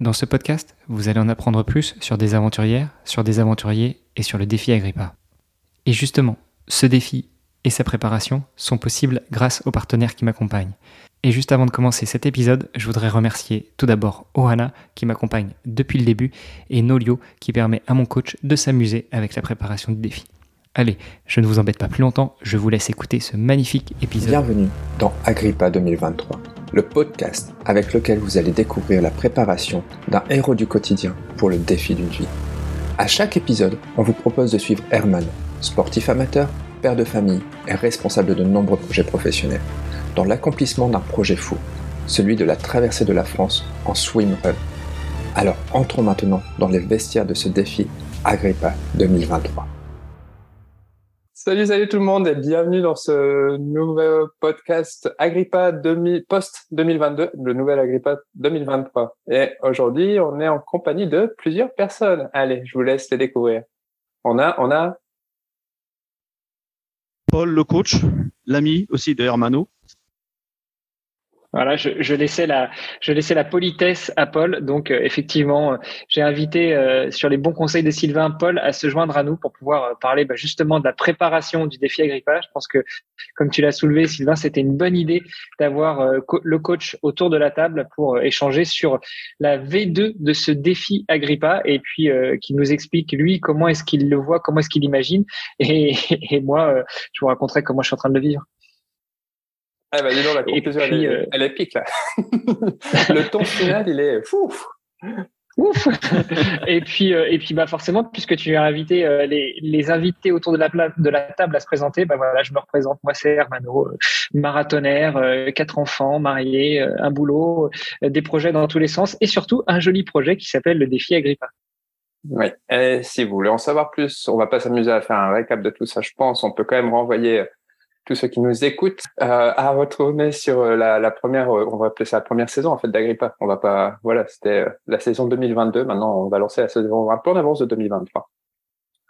Dans ce podcast, vous allez en apprendre plus sur des aventurières, sur des aventuriers et sur le défi Agrippa. Et justement, ce défi et sa préparation sont possibles grâce aux partenaires qui m'accompagnent. Et juste avant de commencer cet épisode, je voudrais remercier tout d'abord Ohana qui m'accompagne depuis le début et Nolio qui permet à mon coach de s'amuser avec la préparation du défi. Allez, je ne vous embête pas plus longtemps, je vous laisse écouter ce magnifique épisode. Bienvenue dans Agrippa 2023, le podcast avec lequel vous allez découvrir la préparation d'un héros du quotidien pour le défi d'une vie. À chaque épisode, on vous propose de suivre Herman, sportif amateur, père de famille et responsable de nombreux projets professionnels dans l'accomplissement d'un projet fou, celui de la traversée de la France en swimrun. Alors entrons maintenant dans les vestiaires de ce défi Agrippa 2023. Salut, salut tout le monde et bienvenue dans ce nouvel podcast Agrippa 2000, post 2022, le nouvel Agrippa 2023. Et aujourd'hui, on est en compagnie de plusieurs personnes. Allez, je vous laisse les découvrir. On a, on a Paul, le coach, l'ami aussi de Hermano. Voilà, je, je, laissais la, je laissais la politesse à Paul. Donc, euh, effectivement, euh, j'ai invité euh, sur les bons conseils de Sylvain Paul à se joindre à nous pour pouvoir parler bah, justement de la préparation du défi Agrippa. Je pense que, comme tu l'as soulevé, Sylvain, c'était une bonne idée d'avoir le coach autour de la table pour échanger sur la V2 de ce défi Agrippa et puis qui nous explique lui comment est-ce qu'il le voit, comment est-ce qu'il imagine. Et, et moi, je vous raconterai comment je suis en train de le vivre. Ah bah dis donc, la conclusion, elle, euh... elle, est pique là. le ton final, il est fou. Ouf Et puis, euh, et puis bah forcément, puisque tu as invité euh, les, les invités autour de la, de la table à se présenter, bah voilà, je me représente. Moi, c'est Hermano, euh, marathonnaire, quatre enfants, marié, un boulot, des projets dans tous les sens, et surtout un joli projet qui s'appelle le défi Agrippa. Oui. Et si vous voulez en savoir plus, on va pas s'amuser à faire un récap de tout ça. Je pense, on peut quand même renvoyer tous ceux qui nous écoutent euh, à retrouver sur euh, la, première, euh, on va appeler ça la première saison en fait d'Agrippa. On va pas, voilà, c'était la saison 2022. Maintenant, on va lancer la saison un peu en avance de 2023.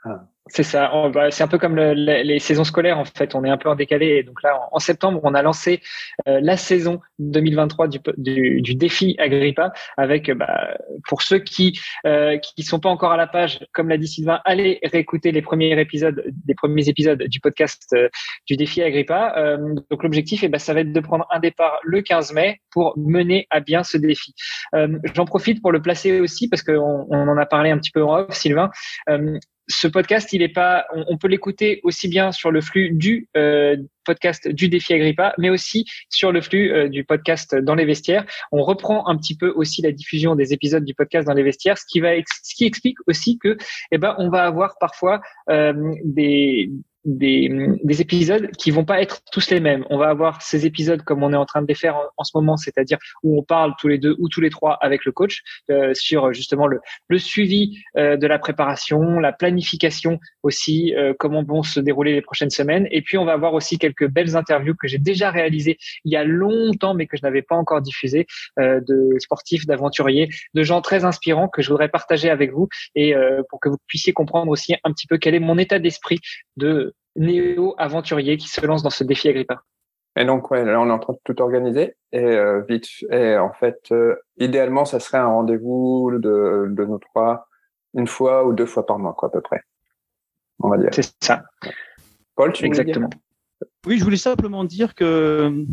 Ah. C'est ça. C'est un peu comme le, les saisons scolaires en fait. On est un peu en décalé. donc là, en, septembre, on a lancé euh, la saison 2023 du, du, du défi Agrippa avec, bah, pour ceux qui euh, qui sont pas encore à la page, comme l'a dit Sylvain, allez réécouter les premiers épisodes, des premiers épisodes du podcast euh, du défi Agrippa. Euh, donc l'objectif, eh ben, ça va être de prendre un départ le 15 mai pour mener à bien ce défi. Euh, j'en profite pour le placer aussi parce qu'on on en a parlé un petit peu en off, Sylvain ce podcast, il est pas, on, peut l'écouter aussi bien sur le flux du euh, podcast du défi Agrippa, mais aussi sur le flux euh, du podcast dans les vestiaires. On reprend un petit peu aussi la diffusion des épisodes du podcast dans les vestiaires, ce qui va, ce qui explique aussi que, eh ben, on va avoir parfois euh, des des, des, épisodes qui vont pas être tous les mêmes. On va avoir ces épisodes comme on est en train de les faire en, ce moment, c'est-à-dire où on parle tous les deux ou tous les trois avec le coach euh, sur justement le, le suivi euh, de la préparation, la planification aussi, euh, comment vont se dérouler les prochaines semaines. Et puis on va avoir aussi quelques belles interviews que j'ai déjà réalisées il y a longtemps, mais que je n'avais pas encore diffusées, euh, de sportifs, d'aventuriers, de gens très inspirants que je voudrais partager avec vous et euh, pour que vous puissiez comprendre aussi un petit peu quel est mon état d'esprit de néo-aventurier qui se lance dans ce défi Agrippa. Et donc, ouais, là, on est en train de tout organiser. Et euh, vite, et en fait, euh, idéalement, ça serait un rendez-vous de, de nos trois, une fois ou deux fois par mois, quoi, à peu près. On va dire. C'est ça. Paul, tu Exactement. Oui, je voulais simplement dire que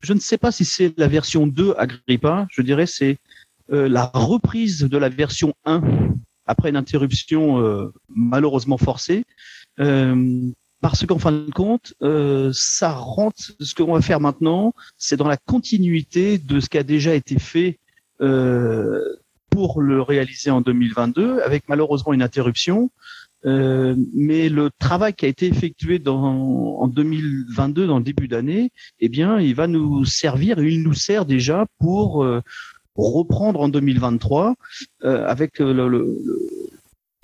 je ne sais pas si c'est la version 2 Agrippa. Je dirais c'est euh, la reprise de la version 1 après une interruption euh, malheureusement forcée. Euh, parce qu'en fin de compte, euh, ça rentre. Ce qu'on va faire maintenant, c'est dans la continuité de ce qui a déjà été fait euh, pour le réaliser en 2022, avec malheureusement une interruption. Mais le travail qui a été effectué en 2022, dans le début d'année, eh bien, il va nous servir, il nous sert déjà pour reprendre en 2023 euh, avec le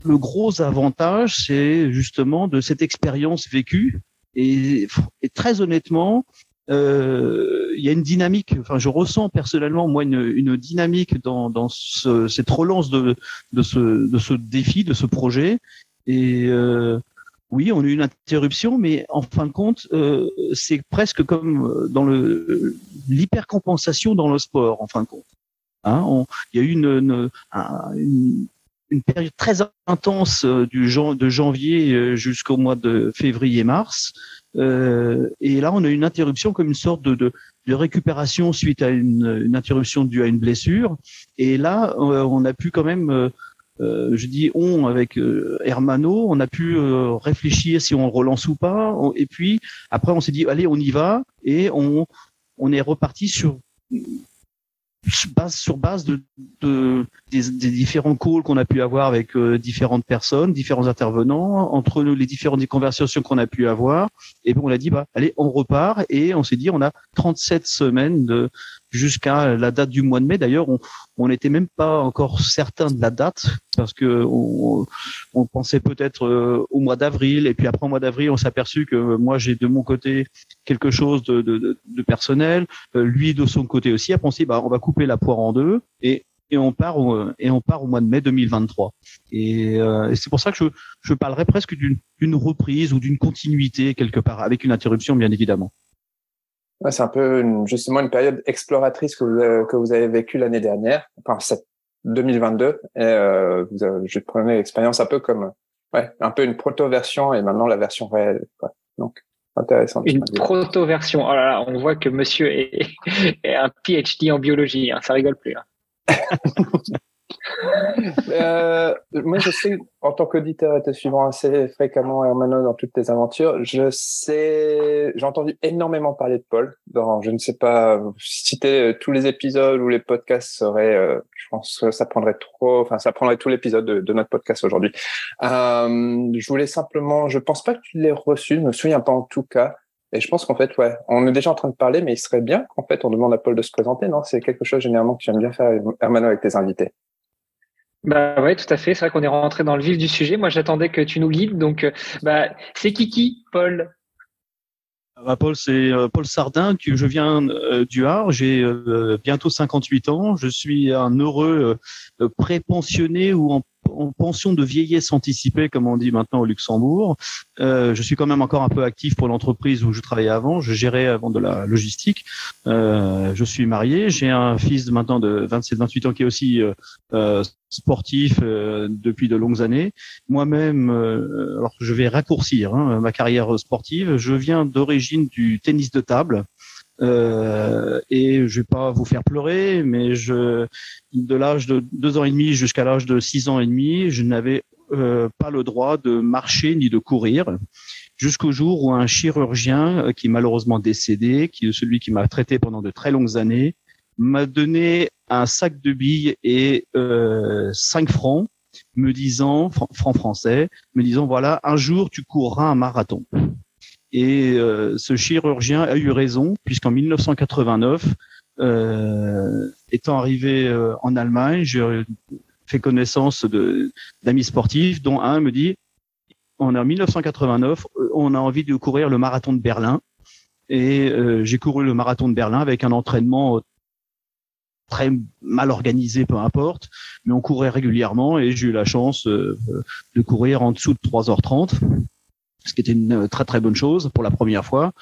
le gros avantage, c'est justement de cette expérience vécue. Et, très honnêtement, euh, il y a une dynamique. Enfin, je ressens personnellement moi une, dynamique dans, dans ce, cette relance de, ce, défi, de ce projet. Et euh, oui, on a eu une interruption, mais en fin de compte, euh, c'est presque comme dans l'hypercompensation dans le sport. En fin de compte Hein, il y a eu une, période très intense du de janvier jusqu'au mois de février-mars. Euh, et là, on a une interruption comme une sorte de, de, récupération suite à une, une, interruption due à une blessure. Et là, on a pu quand même euh, je dis on avec euh, Hermano, on a pu euh, réfléchir si on relance ou pas. et puis après, on s'est dit allez, on y va et on on est reparti sur base sur base de, de des, des, différents calls qu'on a pu avoir avec différentes personnes, différents intervenants, entre les différentes conversations qu'on a pu avoir, et bon, on a dit bah allez, on repart. Et on s'est dit on a 37 semaines de jusqu'à la date du mois de mai. D'ailleurs, on n'était même pas encore certain de la date parce que on, pensait peut-être euh, au mois d'avril. Et puis après, au mois d'avril, on s'est aperçu que moi, j'ai de mon côté quelque chose de, personnel, euh, lui de son côté aussi. Après, on s'est dit, on va couper la poire en deux et on part au, mois de mai 2023. Et, euh, et c'est pour ça que je, je parlerai presque d'une reprise ou d'une continuité quelque part, avec une interruption bien évidemment. Ouais, c'est un peu une, justement une période exploratrice que vous avez, que vous avez vécue l'année dernière, enfin cette 2022. Et euh, vous avez, je prenais l'expérience un peu comme ouais, un peu une proto-version et maintenant la version réelle. Quoi. Donc intéressant. Une proto-version. Oh là là, on voit que Monsieur est, est un PhD en biologie. Hein, ça rigole plus. Hein. euh, moi, je sais, en tant qu'auditeur et te suivant assez fréquemment, Hermano, dans toutes tes aventures, je sais, j'ai entendu énormément parler de Paul. Dans, je ne sais pas, citer tous les épisodes ou les podcasts serait, euh, je pense que ça prendrait trop, enfin, ça prendrait tout l'épisode de, de, notre podcast aujourd'hui. Euh, je voulais simplement, je pense pas que tu l'aies reçu, je me souviens pas en tout cas. Et je pense qu'en fait, ouais, on est déjà en train de parler, mais il serait bien qu'en fait, on demande à Paul de se présenter, non? C'est quelque chose généralement que tu aimes bien faire, Hermano, avec tes invités. Bah ouais, tout à fait. C'est vrai qu'on est rentré dans le vif du sujet. Moi, j'attendais que tu nous guides. Donc, euh, bah, c'est Kiki, Paul? Ah bah, Paul, c'est euh, Paul Sardin. Je viens euh, du Har. J'ai bientôt 58 ans. Je suis un heureux pré-pensionné ou en en pension de vieillesse anticipée, comme on dit maintenant au Luxembourg. Euh, je suis quand même encore un peu actif pour l'entreprise où je travaillais avant. Je gérais avant de la logistique. Euh, je suis marié. J'ai un fils maintenant de 27-28 ans qui est aussi euh, euh sportif euh, depuis de longues années. Moi-même, euh, alors je vais raccourcir hein, ma carrière sportive. Je viens d'origine du tennis de table. Euh, et je vais pas vous faire pleurer, mais je, de l'âge de deux ans et demi jusqu'à l'âge de six ans et demi, je n'avais euh, pas le droit de marcher ni de courir jusqu'au jour où un chirurgien euh, qui est malheureusement décédé, qui est celui qui m'a traité pendant de très longues années, m'a donné un sac de billes et euh, 5 francs, me disant, francs français, me disant voilà, un jour tu courras un marathon. Et euh, ce chirurgien a eu raison, puisqu'en 1989, euh, étant arrivé euh, en Allemagne, j'ai fait connaissance d'amis sportifs, dont un me dit on est en 1989, on a envie de courir le marathon de Berlin. Et j'ai couru le marathon de Berlin avec un entraînement très mal organisé, peu importe, mais on courait régulièrement et j'ai eu la chance de courir en dessous de 3h30 ce qui était une euh, très très bonne chose pour la première fois.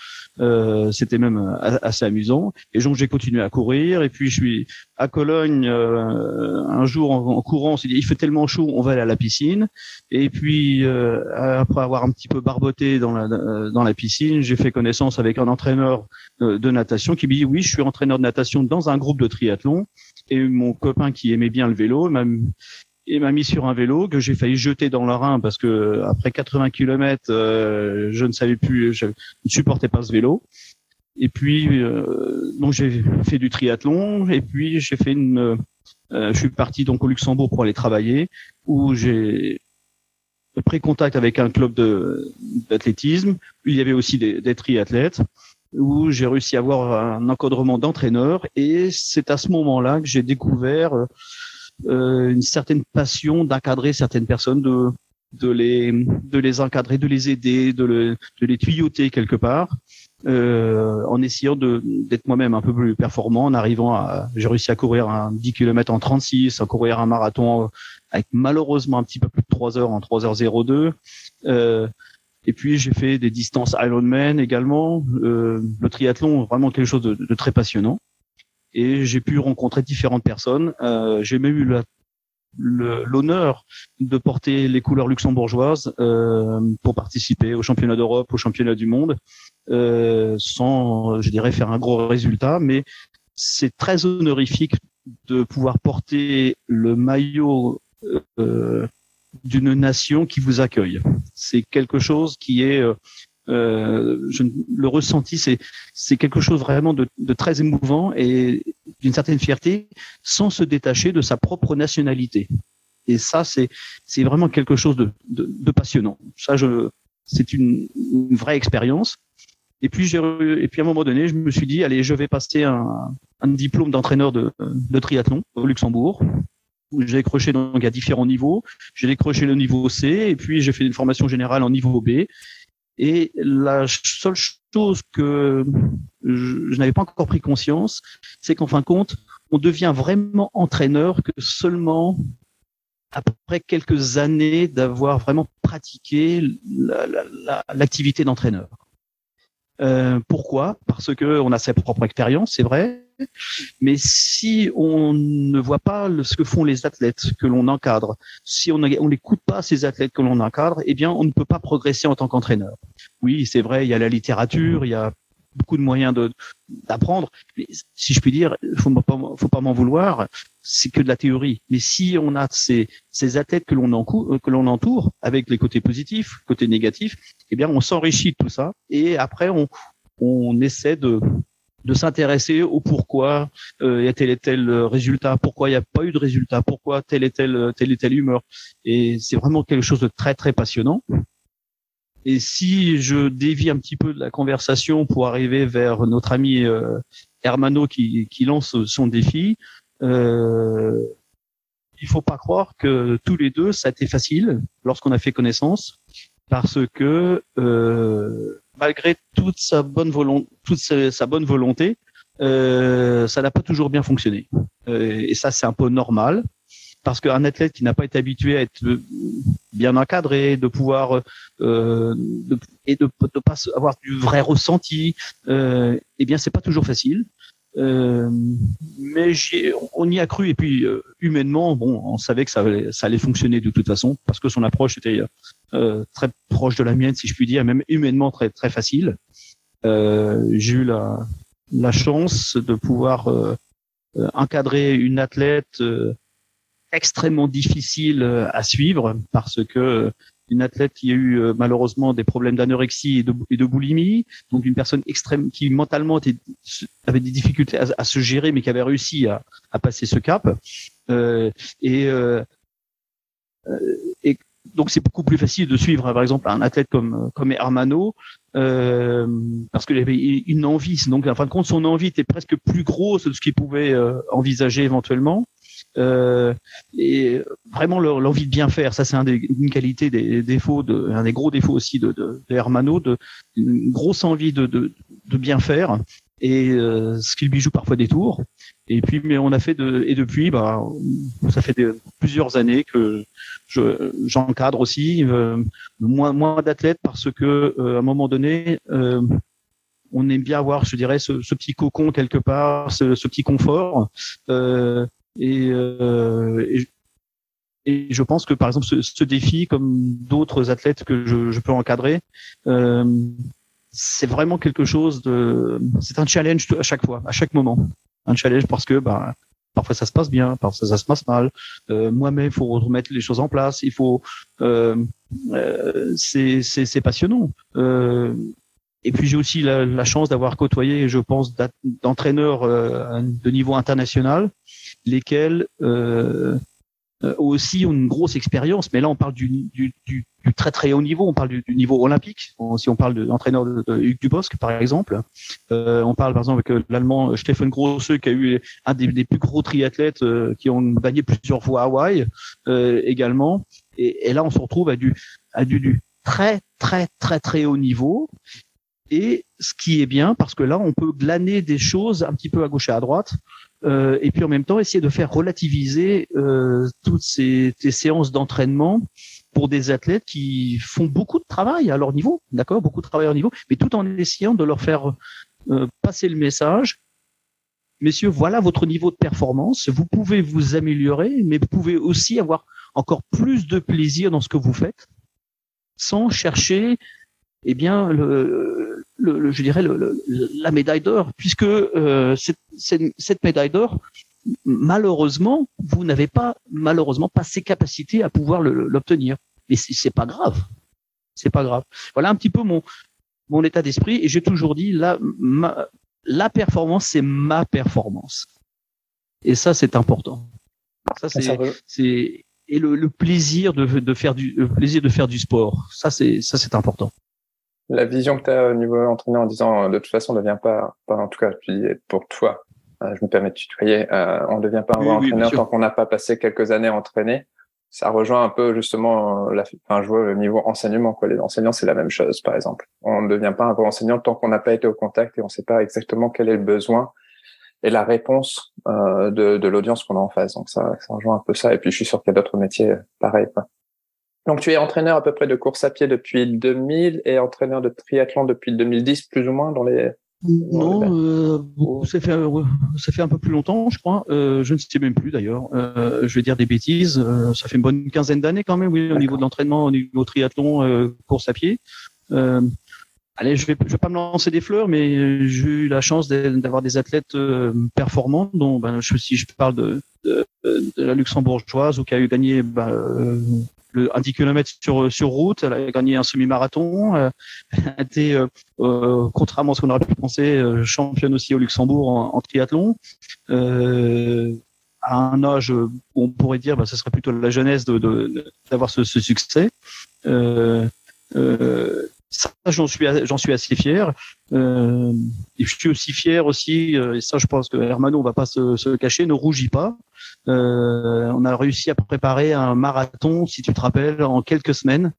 Euh, c'était même euh, assez amusant. Et donc j'ai continué à courir. Et puis je suis à Cologne euh, un jour en, courant. Dit il fait tellement chaud, on va aller à la piscine. Et puis euh, après avoir un petit peu barboté dans la dans la piscine, j'ai fait connaissance avec un entraîneur de natation qui me dit oui, je suis entraîneur de natation dans un groupe de triathlon. Et mon copain qui aimait bien le vélo m'a il m'a mis sur un vélo que j'ai failli jeter dans le Rhin parce que après 80 km, euh, je ne savais plus, je ne supportais pas ce vélo. Et puis euh, donc j'ai fait du triathlon et puis j'ai fait une, euh, je suis parti donc au Luxembourg pour aller travailler où j'ai pris contact avec un club de d'athlétisme. Il y avait aussi des, des triathlètes où j'ai réussi à avoir un encadrement d'entraîneur et c'est à ce moment-là que j'ai découvert euh, une certaine passion d'encadrer certaines personnes, de, de, les, de les encadrer, de les aider, de, le, de les tuyauter quelque part. Euh, en essayant d'être moi-même un peu plus performant, en arrivant à, j'ai réussi à courir un 10 km en 36, à courir un marathon avec malheureusement un petit peu plus de 3 heures en 3h02. Euh, et puis j'ai fait des distances Ironman également. Euh, le triathlon, vraiment quelque chose de, de très passionnant. Et j'ai pu rencontrer différentes personnes. Euh, j'ai même eu l'honneur de porter les couleurs luxembourgeoises euh, pour participer au championnat d'Europe, au championnat du monde, euh, sans, je dirais, faire un gros résultat, mais c'est très honorifique de pouvoir porter le maillot euh, d'une nation qui vous accueille. C'est quelque chose qui est euh, je, le ressenti, c'est quelque chose vraiment de, de très émouvant et d'une certaine fierté, sans se détacher de sa propre nationalité. Et ça, c'est vraiment quelque chose de, de, de passionnant. Ça, c'est une, une, vraie expérience. Et puis et puis à un moment donné, je me suis dit allez, je vais passer un, un diplôme d'entraîneur de, de triathlon au Luxembourg. J'ai décroché donc à différents niveaux. J'ai décroché le niveau C et puis j'ai fait une formation générale en niveau B. Et la seule chose que je, n'avais pas encore pris conscience, c'est qu'en fin de compte, on devient vraiment entraîneur que seulement après quelques années d'avoir vraiment pratiqué l'activité d'entraîneur. Euh, pourquoi? Parce que on a sa propre expérience, c'est vrai, mais si on ne voit pas ce que font les athlètes que l'on encadre, si on n'écoute pas ces athlètes que l'on encadre, eh bien, on ne peut pas progresser en tant qu'entraîneur. Oui, c'est vrai, il y a la littérature, il y a beaucoup de moyens d'apprendre. Mais si je puis dire, faut pas, faut pas m'en vouloir, c'est que de la théorie. Mais si on a ces, athlètes que l'on que l'on entoure avec les côtés positifs, côtés négatifs, eh bien, on s'enrichit de tout ça. Et après, on essaie de de s'intéresser au pourquoi euh, il y a tel et tel résultat, pourquoi il n'y a pas eu de résultat, pourquoi telle et telle telle et telle humeur. Et c'est vraiment quelque chose de très très passionnant. Et si je dévie un petit peu de la conversation pour arriver vers notre ami euh, Hermano qui, qui lance son défi, euh, il faut pas croire que tous les deux ça a été facile lorsqu'on a fait connaissance, parce que euh, malgré toute sa bonne volonté, toute sa, euh, ça n'a pas toujours bien fonctionné. Euh, et ça, c'est un peu normal parce qu'un athlète qui n'a pas été habitué à être bien encadré, de pouvoir euh, et de ne pas avoir du vrai ressenti, euh, eh bien, c'est pas toujours facile. Euh, mais on y a cru et puis euh, humainement, bon, on savait que ça allait, ça allait fonctionner de toute façon parce que son approche était euh, très proche de la mienne, si je puis dire, même humainement très très facile. Euh, j'ai eu la, la chance de pouvoir encadrer une athlète extrêmement difficile à suivre parce que une athlète qui a eu euh, malheureusement des problèmes d'anorexie et de, boulimie, donc une personne extrême qui mentalement était, avait des difficultés à, se gérer, mais qui avait réussi à, à passer ce cap. Euh, et, euh, euh et donc c'est beaucoup plus facile de suivre par exemple un athlète comme comme Hermano euh, parce qu'il avait une envie. Donc en fin de compte son envie était presque plus grosse de ce qu'il pouvait euh, envisager éventuellement. Euh, et vraiment l'envie de bien faire, ça c'est une qualité des défauts, de, un des gros défauts aussi de, de, de Hermano, de, une grosse envie de, de, de bien faire. Et euh, ce qui lui joue parfois des tours. Et puis, mais on a fait de, et depuis, bah, ça fait plusieurs années que je, j'encadre aussi euh, moins, moins d'athlètes parce que euh, à un moment donné, euh, on aime bien avoir, je dirais, ce, petit cocon quelque part, ce, petit confort. Euh, euh, et, et, je pense que par exemple ce, ce défi, comme d'autres athlètes que je, je peux encadrer, euh, c'est vraiment quelque chose de, c'est un challenge à chaque fois, à chaque moment, un challenge parce que bah, parfois ça se passe bien, parfois ça se passe mal. Euh, Moi-même, il faut remettre les choses en place. Il faut, euh, euh, c'est passionnant. Euh, et puis j'ai aussi la, la chance d'avoir côtoyé, je pense, d'entraîneurs euh, de niveau international lesquels euh, aussi ont une grosse expérience, mais là on parle du, très très haut niveau, on parle du, niveau olympique. si on parle de l'entraîneur de, de, Hugues Dubosc par exemple, euh, on parle par exemple avec euh, l'allemand Stefan Grosse qui a eu un des, plus gros triathlètes euh, qui ont gagné plusieurs fois à Hawaï euh, également. Et, là on se retrouve à du, à du très très très très haut niveau. Et ce qui est bien, parce que là, on peut glaner des choses un petit peu à gauche et à droite, euh, et puis en même temps essayer de faire relativiser euh, toutes ces, ces séances d'entraînement pour des athlètes qui font beaucoup de travail à leur niveau, d'accord, beaucoup de travail à leur niveau, mais tout en essayant de leur faire euh, passer le message messieurs, voilà votre niveau de performance. Vous pouvez vous améliorer, mais vous pouvez aussi avoir encore plus de plaisir dans ce que vous faites, sans chercher, eh bien, le, le, je dirais le, la médaille d'or, puisque euh, cette, cette, médaille d'or, malheureusement, vous n'avez pas malheureusement pas ces capacités à pouvoir l'obtenir. Mais c'est pas grave, c'est pas grave. Voilà un petit peu mon mon état d'esprit et j'ai toujours dit la la performance c'est ma performance et ça c'est important. Ça c'est c'est et le, le, plaisir de, de faire du le plaisir de faire du sport. Ça c'est ça c'est important la vision que tu as au niveau entraîneur en disant de toute façon on ne devient pas, pas en tout cas tu dis pour toi euh, je me permets de tutoyer euh, on ne devient pas un entraîneur tant qu'on n'a pas passé quelques années à entraîner ça rejoint un peu justement la enfin je vois le niveau enseignement quoi. Les enseignants c'est la même chose par exemple. On ne devient pas un bon enseignant tant qu'on n'a pas été au contact et on ne sait pas exactement quel est le besoin et la réponse euh, de, de l'audience qu'on a en face. Donc ça ça rejoint un peu ça. Et puis je suis sûr qu'il y a d'autres métiers pareils quoi donc, tu es entraîneur à peu près de course à pied depuis 2000 et entraîneur de triathlon depuis 2010, plus ou moins, dans les. Non, euh, ça, fait, ça fait un peu plus longtemps, je crois. Euh, je ne sais même plus d'ailleurs. Euh, je vais dire des bêtises. Euh, ça fait une bonne quinzaine d'années quand même, oui, au niveau de l'entraînement, au niveau triathlon, euh, course à pied. Euh, allez, je vais, je vais pas me lancer des fleurs, mais j'ai eu la chance d'avoir des athlètes performants, dont ben, je, si je parle de, de, de la luxembourgeoise ou qui a eu gagné ben, le, un 10 km sur, sur route. Elle a gagné un semi-marathon. Euh, elle a été, euh, euh, contrairement à ce qu'on aurait pu penser, championne aussi au Luxembourg en, triathlon. à un âge où on pourrait dire, bah, ce serait plutôt la jeunesse de, d'avoir ce, ce, succès. Euh, ça, j'en suis, j'en suis assez fier. Euh, et je suis aussi fier aussi, et ça, je pense que Hermano, on va pas se, se cacher, ne rougit pas. Euh, on a réussi à préparer un marathon, si tu te rappelles, en quelques semaines.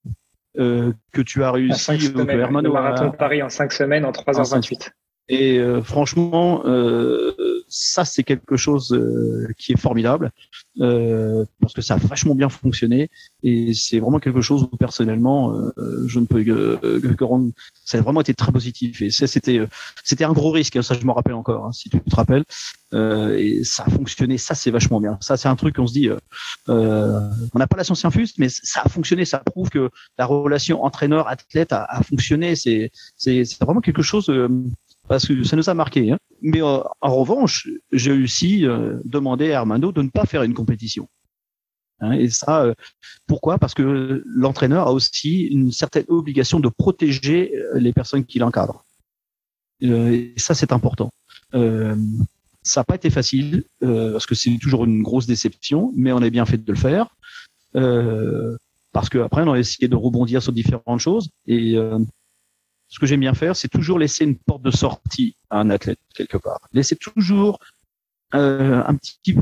Euh, que tu as réussi. Euh, le marathon de Paris en cinq semaines en 3h28. Et euh, franchement, euh, ça c'est quelque chose euh, qui est formidable parce que ça a vachement bien fonctionné et c'est vraiment quelque chose où personnellement je ne peux que, rendre. Ça a vraiment été très positif et ça c'était c'était un gros risque. Ça je me rappelle encore, hein, si tu te rappelles. et ça a fonctionné. Ça c'est vachement bien. Ça c'est un truc qu'on se dit. on n'a pas la science infuse, mais ça a fonctionné. Ça prouve que la relation entraîneur-athlète a, a, fonctionné. C'est c'est vraiment quelque chose parce que ça nous a marqué. Hein. Mais euh, en revanche, j'ai aussi euh, demandé à Armando de ne pas faire une compétition. Hein, et ça, euh, pourquoi? Parce que l'entraîneur a aussi une certaine obligation de protéger les personnes qui l'encadrent. et ça, c'est important. ça n'a pas été facile parce que c'est toujours une grosse déception, mais on a bien fait de le faire. parce qu'après, on a essayé de rebondir sur différentes choses. Et ce que j'aime bien faire, c'est toujours laisser une porte de sortie à un athlète quelque part. Laisser toujours euh, un petit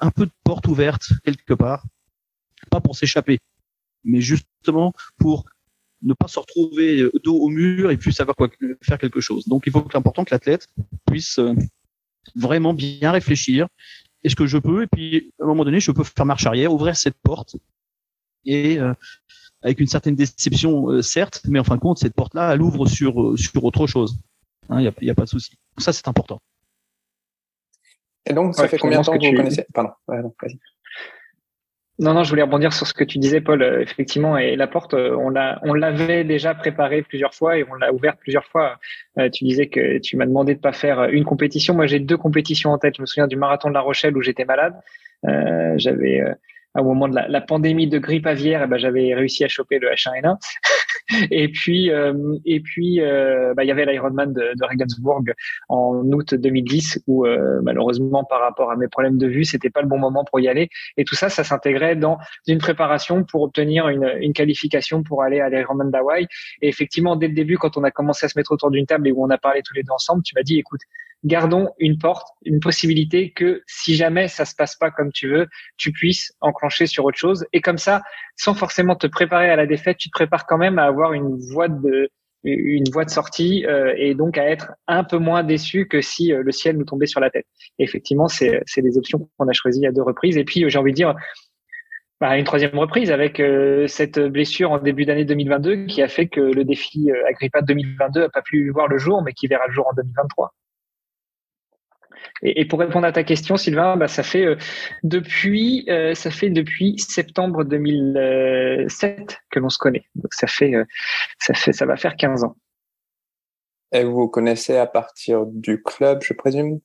un, peu de porte ouverte quelque part, pas pour s'échapper, mais justement pour ne pas se retrouver dos au mur et puis savoir quoi faire quelque chose. Donc il faut que l'important que l'athlète puisse euh, vraiment bien réfléchir. Est-ce que je peux? Et puis à un moment donné, je peux faire marche arrière, ouvrir cette porte et euh, avec une certaine déception, euh, certes, mais en fin de compte, cette porte-là, elle ouvre sur, euh, sur autre chose. Il hein, n'y a, y a, pas de souci. Ça, c'est important. Et donc, ça fait combien de temps que, vous connaissez Pardon. non, non, je voulais rebondir sur ce que tu disais, Paul. Euh, effectivement, et la porte, on l'a, on l'avait déjà préparée plusieurs fois et on l'a ouverte plusieurs fois. tu disais que tu m'as demandé de pas faire une compétition. Moi, j'ai deux compétitions en tête. Je me souviens du marathon de La Rochelle où j'étais malade. j'avais au moment de la, pandémie de grippe aviaire, eh ben, j'avais réussi à choper le H1N1. et puis, euh, et puis, euh, bah, il y avait l'Ironman de, de, Regensburg en août 2010 où euh, malheureusement, par rapport à mes problèmes de vue, c'était pas le bon moment pour y aller. Et tout ça, ça s'intégrait dans une préparation pour obtenir une, une qualification pour aller à l'Ironman d'Hawaï. Et effectivement, dès le début, quand on a commencé à se mettre autour d'une table et où on a parlé tous les deux ensemble, tu m'as dit, écoute, gardons une porte, une possibilité que si jamais ça se passe pas comme tu veux, tu puisses enclencher sur autre chose. Et comme ça, sans forcément te préparer à la défaite, tu te prépares quand même à avoir une voie de une voie de sortie euh, et donc à être un peu moins déçu que si euh, le ciel nous tombait sur la tête. effectivement, c'est c'est des options qu'on a choisies à deux reprises. Et puis j'ai envie de dire bah, une troisième reprise avec euh, cette blessure en début d'année 2022 qui a fait que le défi Agrippa 2022 a pas pu voir le jour, mais qui verra le jour en 2023. Et, pour répondre à ta question, Sylvain, bah, ça fait depuis ça fait depuis septembre 2007 que l'on se connaît. Donc ça fait ça fait ça va faire 15 ans. Et vous vous connaissez à partir du club, je présume?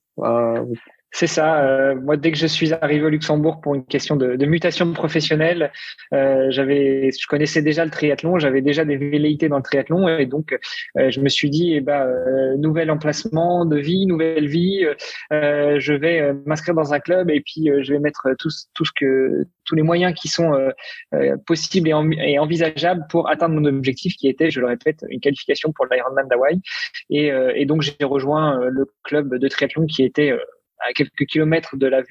C'est ça. Euh, moi, dès que je suis arrivé au Luxembourg pour une question de, de mutation professionnelle, euh, j'avais, je connaissais déjà le triathlon, j'avais déjà des velléités dans le triathlon, et donc euh, je me suis dit, eh ben, euh, nouvel emplacement de vie, nouvelle vie. Euh, je vais m'inscrire dans un club et puis je vais mettre tout, tout ce que, tous les moyens qui sont possibles et, et, envisageables pour atteindre mon objectif, qui était, je le répète, une qualification pour l'Ironman d'Hawaï. Et, et donc j'ai rejoint le club de triathlon qui était à quelques kilomètres de la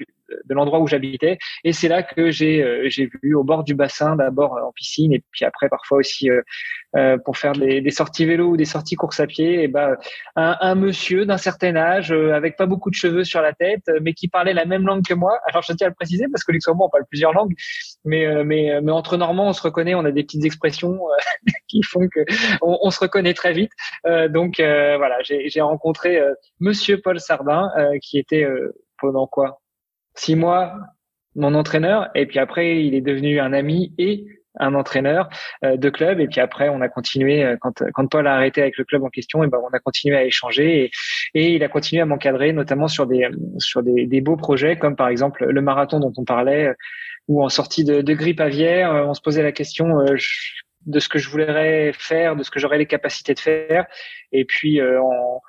de l'endroit où j'habitais. Et c'est là que j'ai euh, j'ai vu au bord du bassin d'abord euh, en piscine et puis après parfois aussi euh, pour faire des, des, sorties vélo ou des sorties course à pied et ben un, un monsieur d'un certain âge avec pas beaucoup de cheveux sur la tête mais qui parlait la même langue que moi. Alors je tiens à le préciser parce que Luxembourg on parle plusieurs langues mais mais mais entre Normands on se reconnaît on a des petites expressions qui font que on, on, se reconnaît très vite. Donc voilà j'ai rencontré monsieur Paul Sardin qui était pendant quoi? Six mois, mon entraîneur, et puis après, il est devenu un ami et un entraîneur euh, de club et puis après on a continué euh, quand quand Paul a arrêté avec le club en question et ben on a continué à échanger et, et il a continué à m'encadrer notamment sur des sur des, des, beaux projets comme par exemple le marathon dont on parlait euh, ou en sortie de, de grippe aviaire on se posait la question de ce que je voudrais faire de ce que j'aurais les capacités de faire et puis en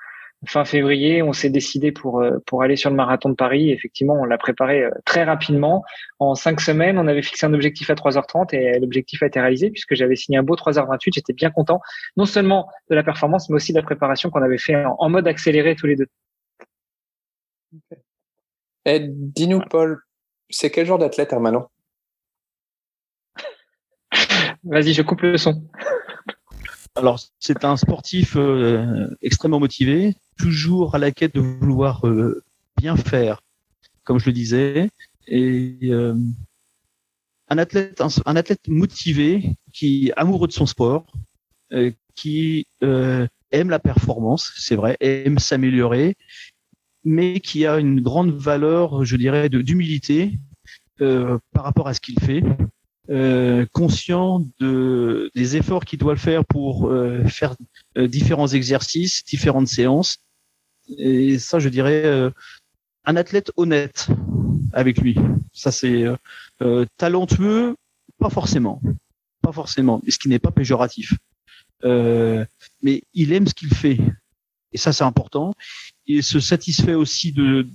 fin février, on s'est décidé pour euh, pour aller sur le marathon de Paris. Effectivement, on l'a préparé euh, très rapidement. En cinq semaines, on avait fixé un objectif à 3h30 et l'objectif a été réalisé puisque j'avais signé un beau 3h28. J'étais bien content, non seulement de la performance, mais aussi de la préparation qu'on avait fait en, mode accéléré tous les deux. Et dis-nous, Paul, c'est quel genre d'athlète, Hermano? Vas-y, je coupe le son. Alors, c'est un sportif euh, extrêmement motivé, toujours à la quête de vouloir euh, bien faire, comme je le disais, et euh, un athlète, un, athlète motivé, qui est amoureux de son sport, qui aime la performance, c'est vrai, aime s'améliorer, mais qui a une grande valeur, je dirais, d'humilité par rapport à ce qu'il fait euh, conscient de, des efforts qu'il doit faire pour euh, faire euh, différents exercices, différentes séances. Et ça, je dirais, un athlète honnête avec lui. Ça, c'est talentueux, pas forcément, pas forcément, ce qui n'est pas péjoratif. mais il aime ce qu'il fait, et ça, c'est important. Il se satisfait aussi de,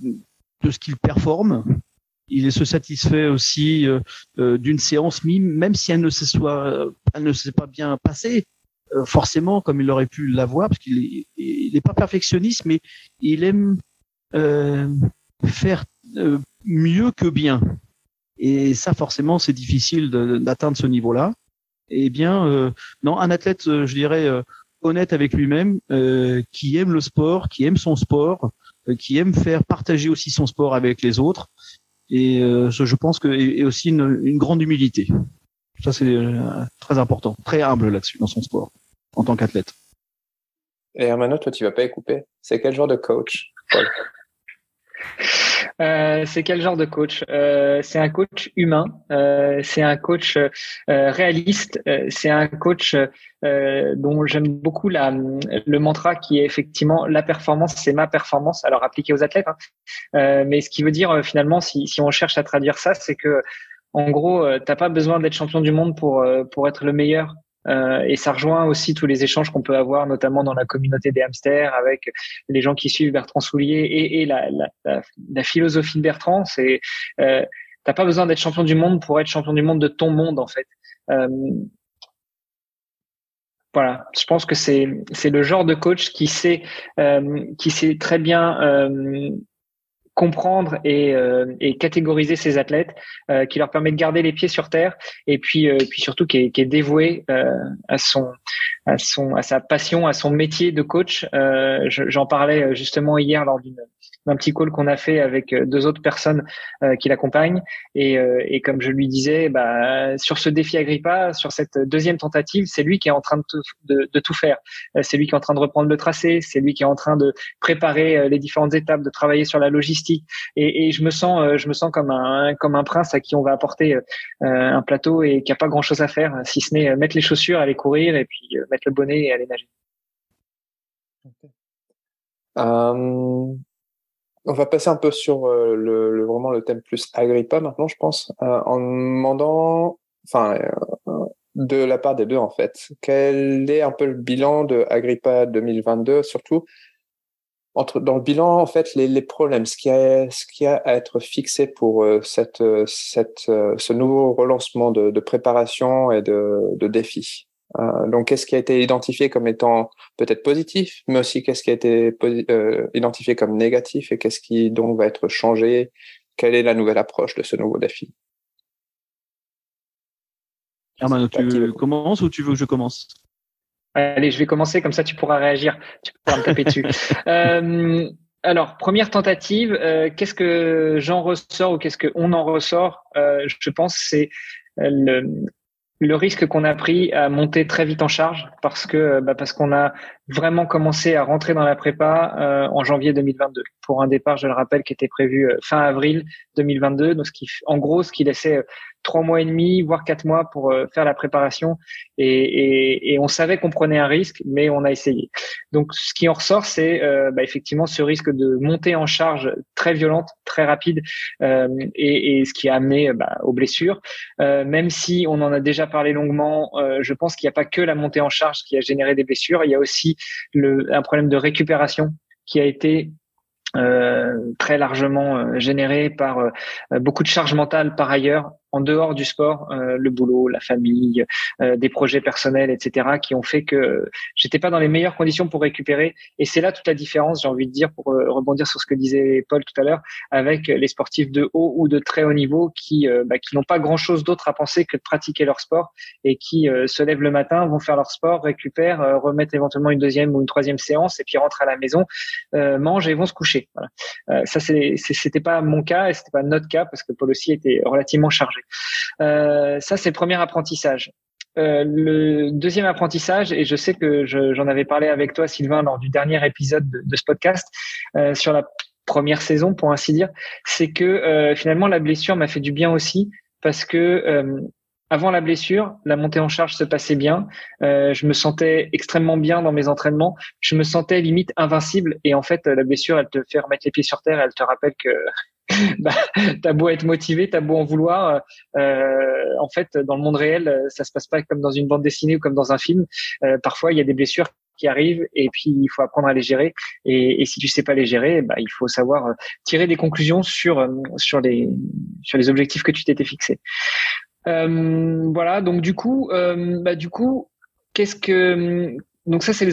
de ce qu'il performe il se satisfait aussi euh, euh, d'une séance même si elle ne se soit, elle ne s'est pas bien passée, euh, forcément comme il aurait pu l'avoir, parce qu'il n'est pas perfectionniste, mais il aime faire mieux que bien. Et ça, forcément, c'est difficile d'atteindre ce niveau-là. Eh bien, non, un athlète, je dirais, honnête avec lui-même, qui aime le sport, qui aime son sport, qui aime faire partager aussi son sport avec les autres, et euh, je pense que et aussi une, une grande humilité. Ça c'est euh, très important, très humble là-dessus dans son sport en tant qu'athlète. Et Hermano, toi tu vas pas y couper. C'est quel genre de coach euh, c'est quel genre de coach? Euh, C'est un coach humain, euh, c'est un coach euh, réaliste, c'est un coach dont j'aime beaucoup la, le mantra qui est effectivement la performance, c'est ma performance, alors appliqué aux athlètes. Hein. mais ce qui veut dire finalement, si, si on cherche à traduire ça, c'est que en gros, t'as pas besoin d'être champion du monde pour pour être le meilleur. Euh, et ça rejoint aussi tous les échanges qu'on peut avoir, notamment dans la communauté des hamsters, avec les gens qui suivent Bertrand Soulier et, et la, la, la, philosophie de Bertrand. C'est euh, t'as pas besoin d'être champion du monde pour être champion du monde de ton monde en fait. Euh, voilà, je pense que c'est c'est le genre de coach qui sait euh, qui sait très bien euh, comprendre et, euh, et, catégoriser ces athlètes, euh, qui leur permet de garder les pieds sur terre et puis, euh, puis surtout qui est, qui est dévoué à son à son à sa passion, à son métier de coach. J'en parlais justement hier lors d'une d'un petit call qu'on a fait avec deux autres personnes qui l'accompagnent. Et, et, comme je lui disais, bah, sur ce défi Agrippa, sur cette deuxième tentative, c'est lui qui est en train de tout, de, de tout faire. C'est lui qui est en train de reprendre le tracé, c'est lui qui est en train de préparer les différentes étapes, de travailler sur la logistique. Et, et je me sens, je me sens comme un comme un prince à qui on va apporter un plateau et qui a pas grand chose à faire, si ce n'est mettre les chaussures, aller courir et puis mettre le bonnet et aller nager. Euh, on va passer un peu sur euh, le, vraiment le thème plus Agrippa maintenant, je pense, euh, en demandant, enfin, de la part des deux en fait, quel est un peu le bilan de Agrippa 2022, surtout entre dans le bilan en fait les, les problèmes, ce qui a ce qui a à être fixé pour cette cette ce nouveau relancement de, de préparation et de, de défis? Euh, donc, qu'est-ce qui a été identifié comme étant peut-être positif, mais aussi qu'est-ce qui a été euh, identifié comme négatif et qu'est-ce qui donc va être changé? Quelle est la nouvelle approche de ce nouveau défi? Armand, tu commences ou tu veux que je commence? Allez, je vais commencer, comme ça tu pourras réagir, tu pourras me taper dessus. Euh, alors, première tentative, qu'est-ce que j'en ressors ou qu'est-ce qu'on en ressort? Je pense c'est le, le risque qu'on a pris à monter très vite en charge parce que bah parce qu'on a vraiment commencé à rentrer dans la prépa euh, en janvier 2022 pour un départ, je le rappelle, qui était prévu euh, fin avril 2022. Donc, ce qui, en gros, ce qui laissait euh, trois mois et demi, voire quatre mois pour faire la préparation. Et, et, et on savait qu'on prenait un risque, mais on a essayé. Donc, ce qui en ressort, c'est bah, effectivement ce risque de monter en charge très violente, très rapide, et, et, ce qui a amené bah, aux blessures. même si on en a déjà parlé longuement, je pense qu'il n'y a pas que la montée en charge qui a généré des blessures. Il y a aussi un problème de récupération qui a été euh, très largement euh, généré par euh, beaucoup de charges mentales par ailleurs en dehors du sport, euh, le boulot, la famille, euh, des projets personnels, etc., qui ont fait que j'étais pas dans les meilleures conditions pour récupérer. Et c'est là toute la différence, j'ai envie de dire, pour euh, rebondir sur ce que disait Paul tout à l'heure, avec les sportifs de haut ou de très haut niveau qui, bah, qui n'ont pas grand-chose d'autre à penser que de pratiquer leur sport et qui se lèvent le matin, vont faire leur sport, récupèrent, remettent éventuellement une deuxième ou une troisième séance et puis rentrent à la maison, mangent et vont se coucher. Voilà. ça, c'était pas mon cas et c'était pas notre cas parce que Paul aussi était relativement chargé. Euh, ça, c'est le premier apprentissage. Euh, le deuxième apprentissage, et je sais que j'en avais parlé avec toi, Sylvain, lors du dernier épisode de, ce podcast, euh, sur la première saison, pour ainsi dire, c'est que finalement la blessure m'a fait du bien aussi, parce que avant la blessure, la montée en charge se passait bien. je me sentais extrêmement bien dans mes entraînements. Je me sentais limite invincible. Et en fait, la blessure, elle te fait remettre les pieds sur terre. Elle te rappelle que bah, t'as beau être motivé, t'as beau en vouloir, euh, en fait, dans le monde réel, ça se passe pas comme dans une bande dessinée ou comme dans un film. Euh, parfois, il y a des blessures qui arrivent et puis il faut apprendre à les gérer. Et, et si tu sais pas les gérer, bah, il faut savoir euh, tirer des conclusions sur euh, sur les sur les objectifs que tu t'étais fixé. Euh, voilà. Donc du coup, euh, bah, du coup, qu'est-ce que donc ça, c'est les,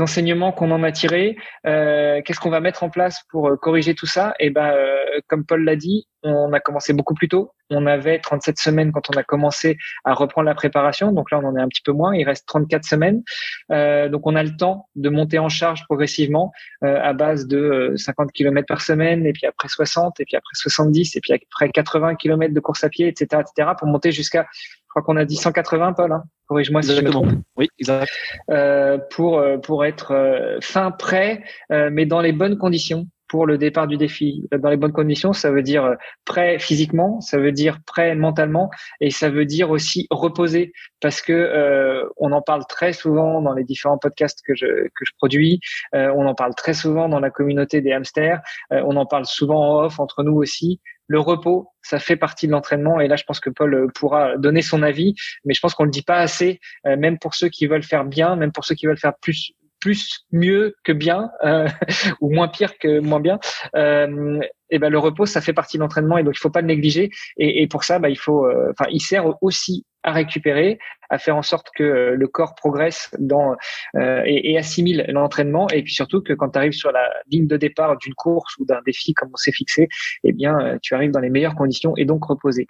enseignements qu'on en a tirés. Euh, Qu'est-ce qu'on va mettre en place pour euh, corriger tout ça? Et eh ben, euh, comme Paul l'a dit, on a commencé beaucoup plus tôt. On avait 37 semaines quand on a commencé à reprendre la préparation. Donc là, on en est un petit peu moins. Il reste 34 semaines. Euh, donc on a le temps de monter en charge progressivement euh, à base de 50 km par semaine, et puis après 60, et puis après 70, et puis après 80 km de course à pied, etc., etc., pour monter jusqu'à je crois qu'on a dit 180, Paul. Hein Corrige-moi si je me trompe. Oui, exact. Euh, pour euh, pour être euh, fin prêt, euh, mais dans les bonnes conditions pour le départ du défi. Dans les bonnes conditions, ça veut dire prêt physiquement, ça veut dire prêt mentalement, et ça veut dire aussi reposer, parce que on en parle très souvent dans les différents podcasts que je que je produis. on en parle très souvent dans la communauté des hamsters. on en parle souvent en off entre nous aussi le repos, ça fait partie de l'entraînement. Et là, je pense que Paul euh, pourra donner son avis, mais je pense qu'on le dit pas assez, euh, même pour ceux qui veulent faire bien, même pour ceux qui veulent faire plus plus mieux que bien euh, ou moins pire que moins bien euh, et ben le repos ça fait partie de l'entraînement et donc il faut pas le négliger et, et pour ça bah, il faut enfin il sert aussi à récupérer, à faire en sorte que euh, le corps progresse dans euh, et, et, assimile l'entraînement, et puis surtout que quand tu arrives sur la ligne de départ d'une course ou d'un défi comme on s'est fixé, eh bien euh, tu arrives dans les meilleures conditions et donc reposé.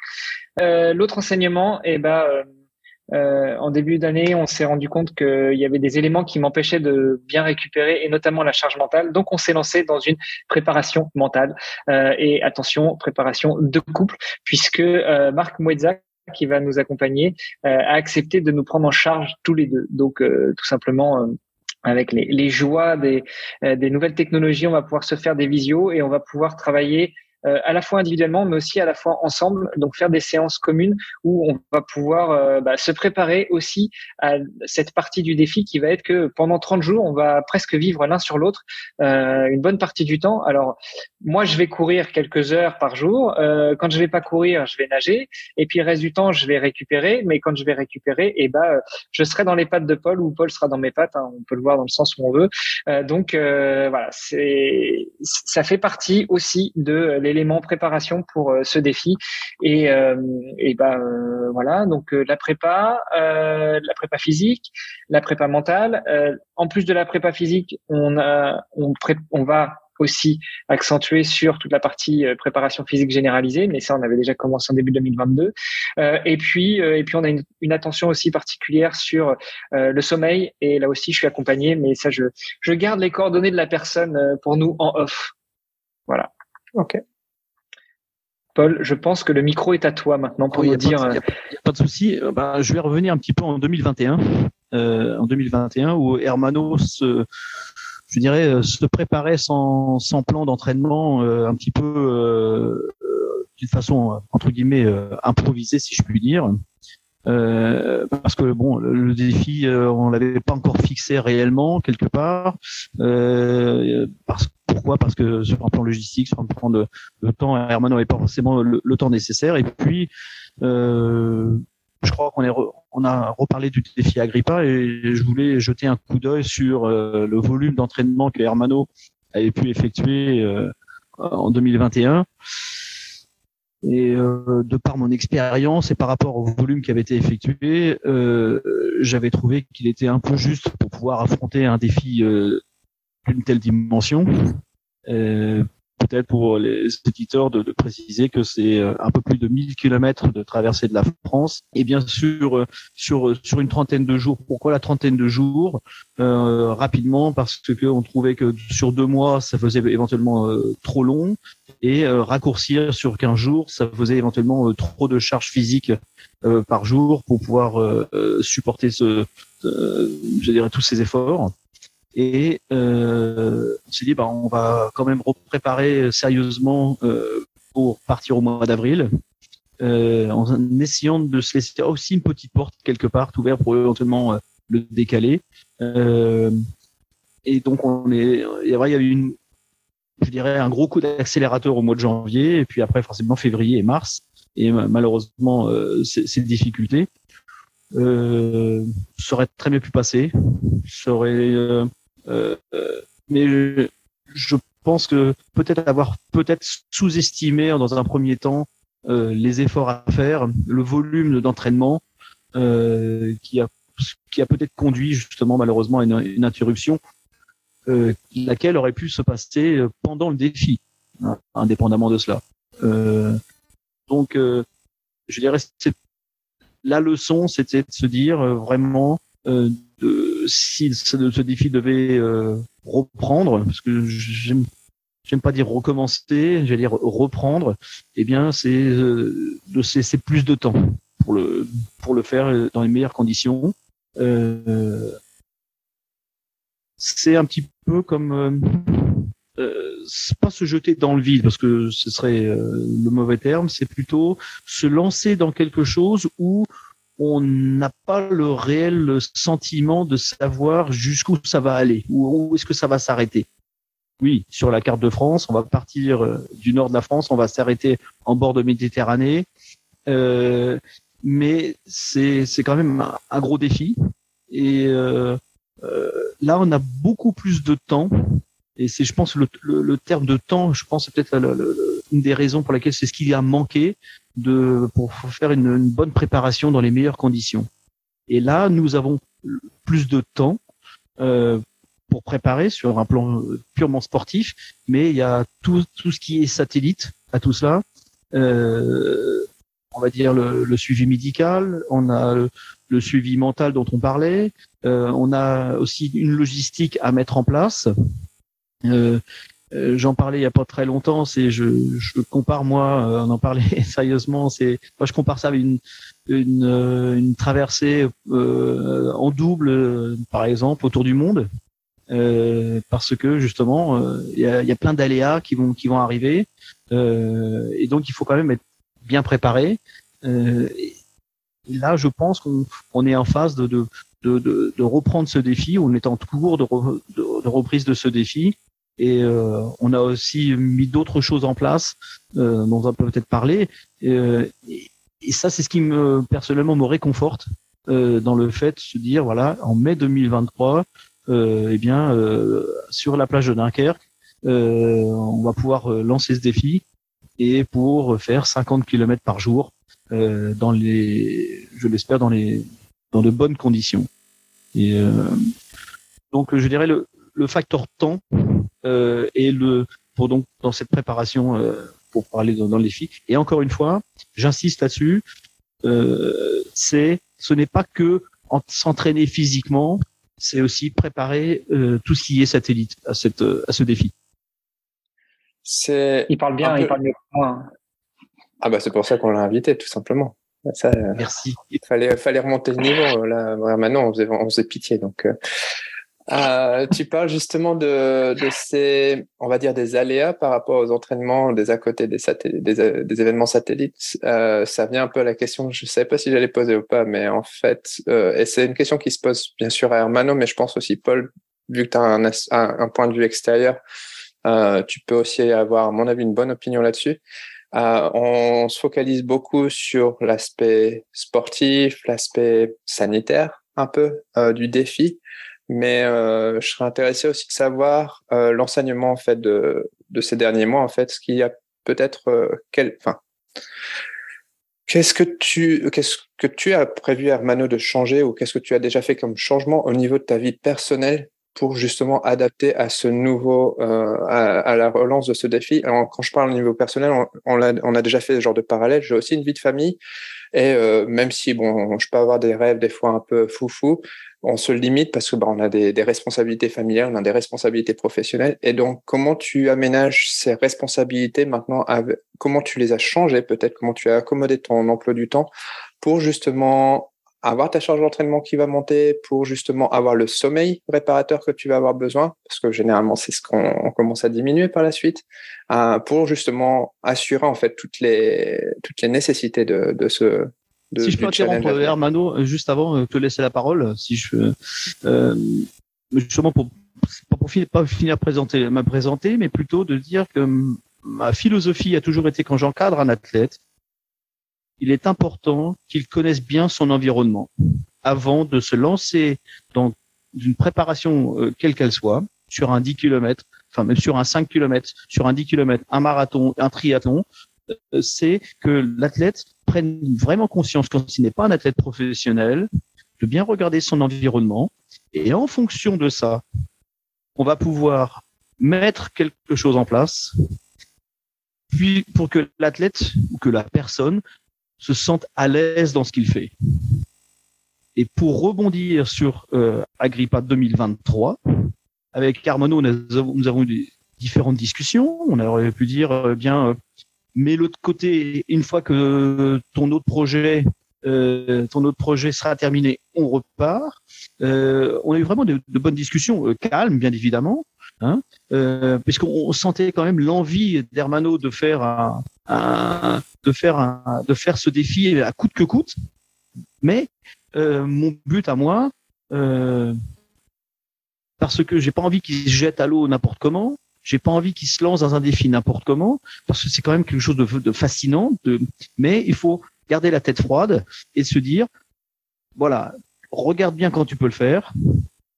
Euh, L'autre enseignement, eh ben euh, en début d'année, on s'est rendu compte qu'il y avait des éléments qui m'empêchaient de bien récupérer, et notamment la charge mentale. Donc, on s'est lancé dans une préparation mentale. Euh, et attention, préparation de couple, puisque euh, Marc Mouedza, qui va nous accompagner, a accepté de nous prendre en charge tous les deux. Donc, tout simplement avec les, les joies des, des nouvelles technologies, on va pouvoir se faire des visios et on va pouvoir travailler euh, à la fois individuellement, mais aussi à la fois ensemble. Donc faire des séances communes où on va pouvoir euh, bah, se préparer aussi à cette partie du défi qui va être que pendant 30 jours, on va presque vivre l'un sur l'autre euh, une bonne partie du temps. Alors moi, je vais courir quelques heures par jour. quand je vais pas courir, je vais nager. Et puis le reste du temps, je vais récupérer. Mais quand je vais récupérer, et eh ben, je serai dans les pattes de Paul ou Paul sera dans mes pattes. Hein. on peut le voir dans le sens où on veut. donc voilà, c'est ça fait partie aussi de l'élément préparation pour euh, ce défi. Et, euh, et ben voilà, donc la prépa, la prépa physique, la prépa mentale. en plus de la prépa physique, on a, on, on va aussi accentuer sur toute la partie préparation physique généralisée, mais ça on avait déjà commencé en début 2022. Euh, et puis et puis on a une, une attention aussi particulière sur euh, le sommeil et là aussi je suis accompagné, mais ça je je garde les coordonnées de la personne pour nous en off. Voilà. Ok. Paul, je pense que le micro est à toi maintenant pour nous dire. Il n'y a, pas de souci. Euh, ben, je vais revenir un petit peu en 2021, euh, en 2021 où Hermano se, je dirais, euh, se préparait sans, sans plan d'entraînement, un petit peu d'une façon entre guillemets improvisée, si je puis dire. Parce que bon, le, défi, on l'avait pas encore fixé réellement quelque part. parce pourquoi? Parce que sur un plan logistique, sur un plan de, temps, Hermano n'avait pas forcément le, temps nécessaire. Et puis, euh, je crois qu'on on a reparlé du défi Agrippa et je voulais jeter un coup d'œil sur euh, le volume d'entraînement que Hermano avait pu effectuer euh, en 2021. Et de par mon expérience et par rapport au volume qui avait été effectué, j'avais trouvé qu'il était un peu juste pour pouvoir affronter un défi d'une telle dimension. Euh, peut-être pour les éditeurs de, de préciser que c'est euh, un peu plus de 1000 kilomètres de traversée de la France et bien sûr euh, sur sur une trentaine de jours. Pourquoi la trentaine de jours? Euh, Rapidement parce que on trouvait que sur deux mois ça faisait éventuellement trop long et raccourcir sur 15 jours ça faisait éventuellement trop de charges physiques par jour pour pouvoir supporter ce, je dirais tous ces efforts. Et euh, on s'est dit, bah, on va quand même préparer sérieusement euh, pour partir au mois d'avril, euh, en essayant de se laisser aussi une petite porte quelque part ouverte pour éventuellement euh, le décaler. Euh, et donc on est, il y a eu une, je dirais, un gros coup d'accélérateur au mois de janvier, et puis après forcément février et mars. Et malheureusement, euh, ces difficultés euh, ça aurait très bien pu passer. Ça aurait euh, euh, mais je, pense que peut-être avoir peut-être sous-estimé dans un premier temps euh, les efforts à faire, le volume d'entraînement qui a qui a peut-être conduit justement malheureusement à une, interruption, laquelle aurait pu se passer pendant le défi, hein, indépendamment de cela. donc, je dirais, la leçon, c'était de se dire vraiment si ce, défi devait euh, reprendre, parce que j'aime j'aime pas dire recommencer, j'allais dire reprendre, eh bien c'est euh, c'est plus de temps pour le pour le faire dans les meilleures conditions. Euh, c'est un petit peu comme euh, pas se jeter dans le vide parce que ce serait le mauvais terme, c'est plutôt se lancer dans quelque chose où on n'a pas le réel sentiment de savoir jusqu'où ça va aller, où est-ce que ça va s'arrêter. Oui, sur la carte de France, on va partir euh, du nord de la France, on va s'arrêter en bord de Méditerranée, euh, mais c'est quand même un, gros défi. Et euh, là, on a beaucoup plus de temps. Et c'est, je pense, le, le, terme de temps, je pense, c'est peut-être une des raisons pour laquelle c'est ce qui a manqué de, pour faire une, bonne préparation dans les meilleures conditions. Et là, nous avons plus de temps euh, pour préparer sur un plan purement sportif, mais il y a tout, tout ce qui est satellite à tout cela. Euh, on va dire le, le, suivi médical, on a le suivi mental dont on parlait. on a aussi une logistique à mettre en place. J'en parlais il y a pas très longtemps. C'est je, je compare moi, on en parlait sérieusement. C'est moi je compare ça avec une une, une traversée en double, par exemple, autour du monde. Euh, parce que justement euh, il y, a, y, a, plein d'aléas qui vont qui vont arriver euh, et donc il faut quand même être bien préparé. et là, je pense qu'on on est en phase de de, de, de, reprendre ce défi. On est en cours de, de, reprise de ce défi. Et on a aussi mis d'autres choses en place dont on peut peut-être parler. Et, et ça, c'est ce qui me personnellement me réconforte dans le fait de se dire voilà, en mai 2023, euh, eh bien, euh, sur la plage de Dunkerque, euh, on va pouvoir lancer ce défi et pour faire 50 km par jour dans les, je l'espère, dans les dans de bonnes conditions. Et donc, je dirais le, le facteur temps euh, et le pour donc dans cette préparation euh, pour parler dans, dans, le défi. Et encore une fois, j'insiste là-dessus, euh, c'est ce n'est pas que s'entraîner physiquement, c'est aussi préparer euh, tout ce qui est satellite à, cette, à ce défi. C'est il parle bien, il parle mieux que moi. Ah bah c'est pour ça qu'on l'a invité, tout simplement. Ça, Merci. Il fallait, fallait remonter le niveau. Là, maintenant, on faisait, on faisait pitié. Donc, euh, euh, tu parles justement de, de, ces, on va dire, des aléas par rapport aux entraînements des à côté des, des, des événements satellites. Euh, ça vient un peu à la question, je ne savais pas si j'allais poser ou pas, mais en fait, euh, et c'est une question qui se pose bien sûr à Hermano, mais je pense aussi, Paul, vu que tu as un, point de vue extérieur, euh, tu peux aussi avoir, à mon avis, une bonne opinion là-dessus. Euh, on se focalise beaucoup sur l'aspect sportif, l'aspect sanitaire un peu euh, du défi, mais euh, je serais intéressé aussi de savoir euh, l'enseignement en fait de, de ces derniers mois en fait, ce qu'il y a peut-être euh, quel, enfin, qu'est-ce que tu qu'est-ce que tu as prévu Hermano de changer ou qu'est-ce que tu as déjà fait comme changement au niveau de ta vie personnelle pour justement adapter à ce nouveau, euh, à, à, la relance de ce défi? Alors, quand je parle au niveau personnel, on, on, a, on a déjà fait ce genre de parallèle. J'ai aussi une vie de famille et euh, même si bon, je peux avoir des rêves des fois un peu foufou, on se limite parce que bah, on a des, des, responsabilités familiales, on a des responsabilités professionnelles. Et donc, comment tu aménages ces responsabilités maintenant avec, Comment tu les as changées peut-être? Comment tu as accommodé ton emploi du temps pour justement avoir ta charge d'entraînement qui va monter pour justement avoir le sommeil réparateur que tu vas avoir besoin, parce que généralement c'est ce qu'on commence à diminuer par la suite, euh, pour justement assurer en fait toutes les toutes les nécessités de, de ce de, si je peux interrompre Hermano euh, juste avant de euh, te laisser la parole, si je euh, justement pour pour finir, pas finir présenter, me présenter, mais plutôt de dire que ma philosophie a toujours été quand j'encadre un athlète, il est important qu'il connaisse bien son environnement avant de se lancer dans une préparation euh, quelle qu'elle soit, sur un 10 km, enfin même sur un 5 km, sur un 10 km, un marathon, un triathlon, euh, c'est que l'athlète prenne vraiment conscience quand il n'est pas un athlète professionnel, de bien regarder son environnement et en fonction de ça, on va pouvoir mettre quelque chose en place puis pour que l'athlète ou que la personne se sentent à l'aise dans ce qu'il fait. Et pour rebondir sur euh, Agrippa 2023, avec Carmono, nous avons, eu des différentes discussions. On aurait pu dire, euh, bien, euh, mais l'autre côté, une fois que ton autre projet, euh, ton autre projet sera terminé, on repart. Euh, on a eu vraiment de, bonnes discussions, calmes, bien évidemment, hein, puisqu'on sentait quand même l'envie d'Hermano de faire un, de faire un, de faire ce défi à coûte que coûte. Mais euh, mon but à moi, euh, parce que j'ai pas envie qu'il se jette à l'eau n'importe comment, j'ai pas envie qu'il se lance dans un défi n'importe comment, parce que c'est quand même quelque chose de, fascinant. Mais il faut garder la tête froide et se dire, voilà, regarde bien quand tu peux le faire,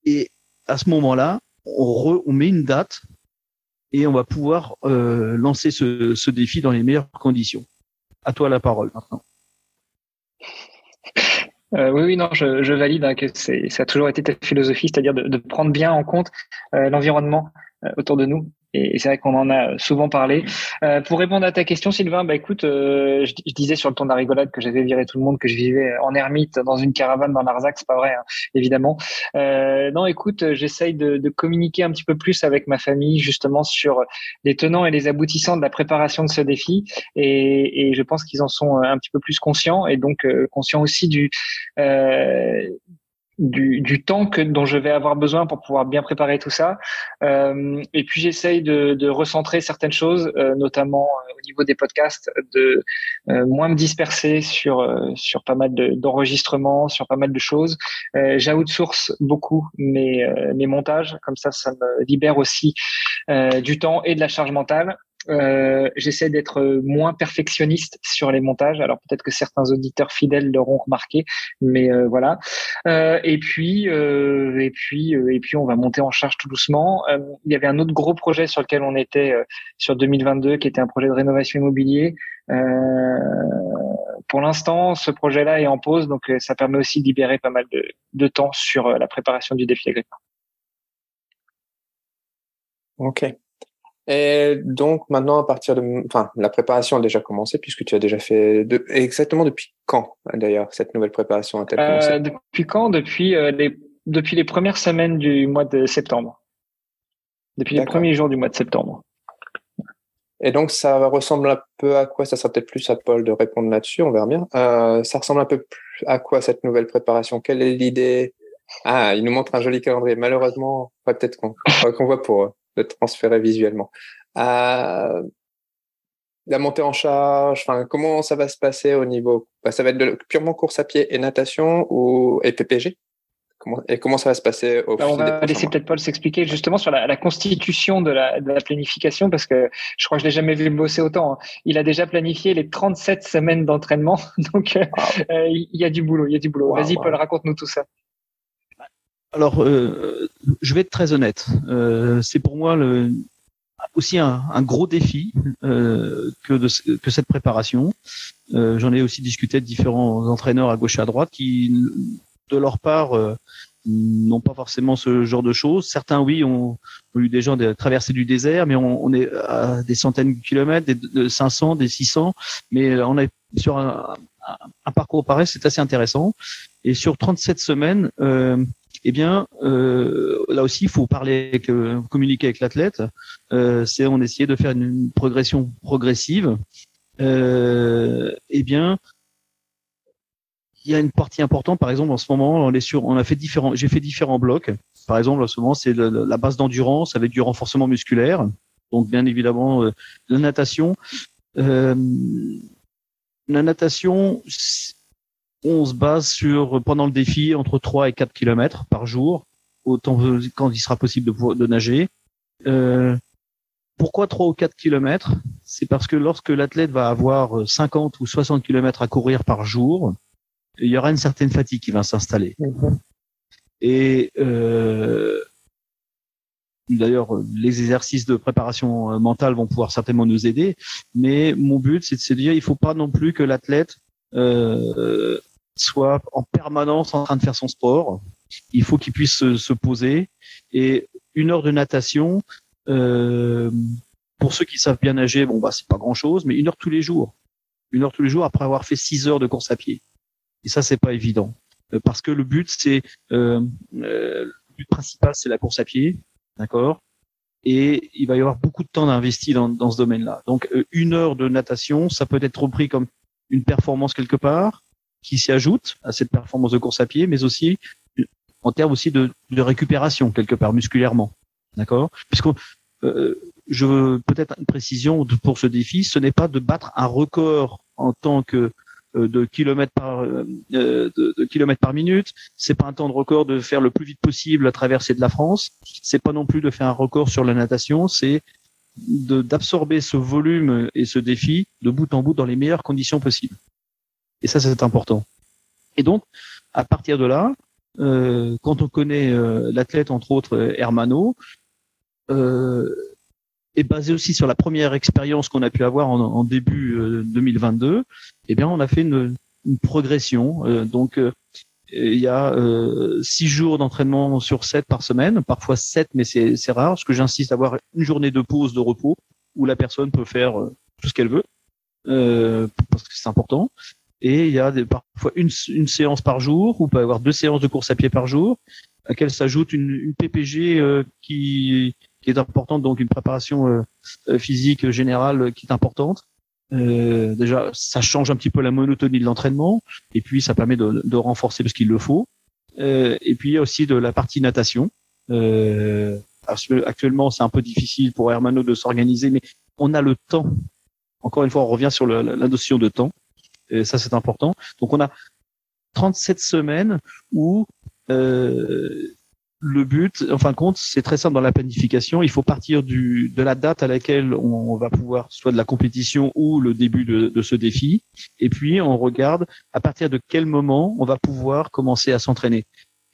et à ce moment-là, on, on met une date et on va pouvoir euh, lancer ce, défi dans les meilleures conditions. À toi la parole maintenant. Euh, oui, oui, non, je, valide hein, que ça a toujours été ta philosophie, c'est-à-dire de, prendre bien en compte euh, l'environnement autour de nous et c'est vrai qu'on en a souvent parlé. Euh, pour répondre à ta question, Sylvain, bah écoute, euh, je, disais sur le ton de la rigolade que j'avais viré tout le monde, que je vivais en ermite dans une caravane dans l'Arzac, c'est pas vrai, hein, évidemment. Euh, non, écoute, j'essaye de, de, communiquer un petit peu plus avec ma famille justement sur les tenants et les aboutissants de la préparation de ce défi, et, et je pense qu'ils en sont un petit peu plus conscients et donc euh, conscients aussi du du, du, temps que dont je vais avoir besoin pour pouvoir bien préparer tout ça. Euh, et puis j'essaye de, de, recentrer certaines choses, euh, notamment euh, au niveau des podcasts, de euh, moins me disperser sur sur pas mal d'enregistrements, sur pas mal de choses. J'outsource beaucoup mes mes montages, comme ça ça me libère aussi du temps et de la charge mentale. Euh, j'essaie d'être moins perfectionniste sur les montages. Alors peut-être que certains auditeurs fidèles l'auront remarqué, mais euh, voilà. Euh, et puis, euh, et puis, euh, et puis, on va monter en charge tout doucement. il y avait un autre gros projet sur lequel on était sur 2022, qui était un projet de rénovation immobilier. pour l'instant, ce projet-là est en pause, donc ça permet aussi de libérer pas mal de, de temps sur la préparation du défi agricole. Ok. Et donc maintenant, à partir de, enfin, la préparation a déjà commencé puisque tu as déjà fait de... exactement depuis quand d'ailleurs cette nouvelle préparation a-t-elle commencé? euh, Depuis quand? Depuis euh, les depuis les premières semaines du mois de septembre. Depuis les premiers jours du mois de septembre. Et donc ça ressemble un peu à quoi? Ça sera peut-être plus à Paul de répondre là-dessus, on verra bien. Euh, ça ressemble un peu plus à quoi cette nouvelle préparation? Quelle est l'idée? Ah, il nous montre un joli calendrier. Malheureusement, peut-être qu'on qu'on voit pour de transférer visuellement. Euh, la montée en charge, enfin, comment ça va se passer au niveau bah, Ça va être de, purement course à pied et natation ou et PPG comment, Et comment ça va se passer au bah, On va laisser peut-être Paul s'expliquer justement sur la, la constitution de la, de la, planification parce que je crois que je l'ai jamais vu bosser autant. Hein. Il a déjà planifié les 37 semaines d'entraînement, donc euh, il y a du boulot, il y a du boulot. Vas-y Paul, raconte-nous tout ça. Alors, euh, je vais être très honnête. Euh, c'est pour moi le, aussi un, un, gros défi euh, que, de, que cette préparation. Euh, j'en ai aussi discuté avec différents entraîneurs à gauche et à droite qui, de leur part, euh, n'ont pas forcément ce genre de choses. Certains, oui, ont, ont eu des gens de traverser du désert, mais on, on, est à des centaines de kilomètres, des de 500, des 600, mais on est sur un, un parcours pareil, c'est assez intéressant. Et sur 37 semaines, euh, eh bien, euh, là aussi, il faut parler, avec, euh, communiquer avec l'athlète. Euh, c'est on essayait de faire une, progression progressive. Euh, eh bien, il y a une partie importante. Par exemple, en ce moment, on est sur, on a fait différents, j'ai fait différents blocs. Par exemple, en ce moment, c'est la base d'endurance avec du renforcement musculaire. Donc, bien évidemment, euh, la natation. la natation, on se base sur, pendant le défi, entre 3 et 4 km par jour, autant quand il sera possible de, de nager. Euh, pourquoi 3 ou 4 km C'est parce que lorsque l'athlète va avoir 50 ou 60 km à courir par jour, il y aura une certaine fatigue qui va s'installer. Mhm. Et euh, d'ailleurs, les exercices de préparation mentale vont pouvoir certainement nous aider. Mais mon but, c'est de se dire, il faut pas non plus que l'athlète euh, soit en permanence en train de faire son sport. Il faut qu'il puisse se, poser. Et une heure de natation, euh, pour ceux qui savent bien nager, bon bah c'est pas grand chose, mais une heure tous les jours. Une heure tous les jours après avoir fait six heures de course à pied. Et ça c'est pas évident euh, parce que le but c'est euh, but principal c'est la course à pied, d'accord? Et il va y avoir beaucoup de temps d'investi dans, dans ce domaine-là. Donc une heure de natation, ça peut être repris comme une performance quelque part, qui s'y ajoute à cette performance de course à pied, mais aussi en termes aussi de, de récupération quelque part musculairement, d'accord? Puisque euh, je veux peut-être une précision pour ce défi, ce n'est pas de battre un record en tant que euh, de kilomètres par euh, de, de, kilomètres par minute. C'est pas un temps de record de faire le plus vite possible la traversée de la France. C'est pas non plus de faire un record sur la natation. C'est d'absorber ce volume et ce défi de bout en bout dans les meilleures conditions possibles. Et ça, c'est important. Et donc, à partir de là, euh, quand on connaît euh, l'athlète, entre autres euh, Hermano, est basé aussi sur la première expérience qu'on a pu avoir en, début 2022, eh bien, on a fait une, une progression. donc, il y a six jours d'entraînement sur sept par semaine, parfois sept, mais c'est rare, parce que j'insiste à avoir une journée de pause, de repos, où la personne peut faire tout ce qu'elle veut, parce que c'est important. Et il y a des, parfois une, une, séance par jour, ou peut avoir deux séances de course à pied par jour, à laquelle s'ajoute une, une, PPG euh, qui, qui est importante, donc une préparation euh, physique générale qui est importante. Euh, déjà, ça change un petit peu la monotonie de l'entraînement, et puis ça permet de, de renforcer parce qu'il le faut. Euh, et puis il y a aussi de la partie natation. Euh, actuellement, c'est un peu difficile pour Hermano de s'organiser, mais on a le temps. Encore une fois, on revient sur le, la notion de temps. Et ça, c'est important. Donc, on a 37 semaines où euh, le but, en fin de compte, c'est très simple dans la planification. Il faut partir de la date à laquelle on, va pouvoir, soit de la compétition ou le début de, ce défi. Et puis, on regarde à partir de quel moment on va pouvoir commencer à s'entraîner.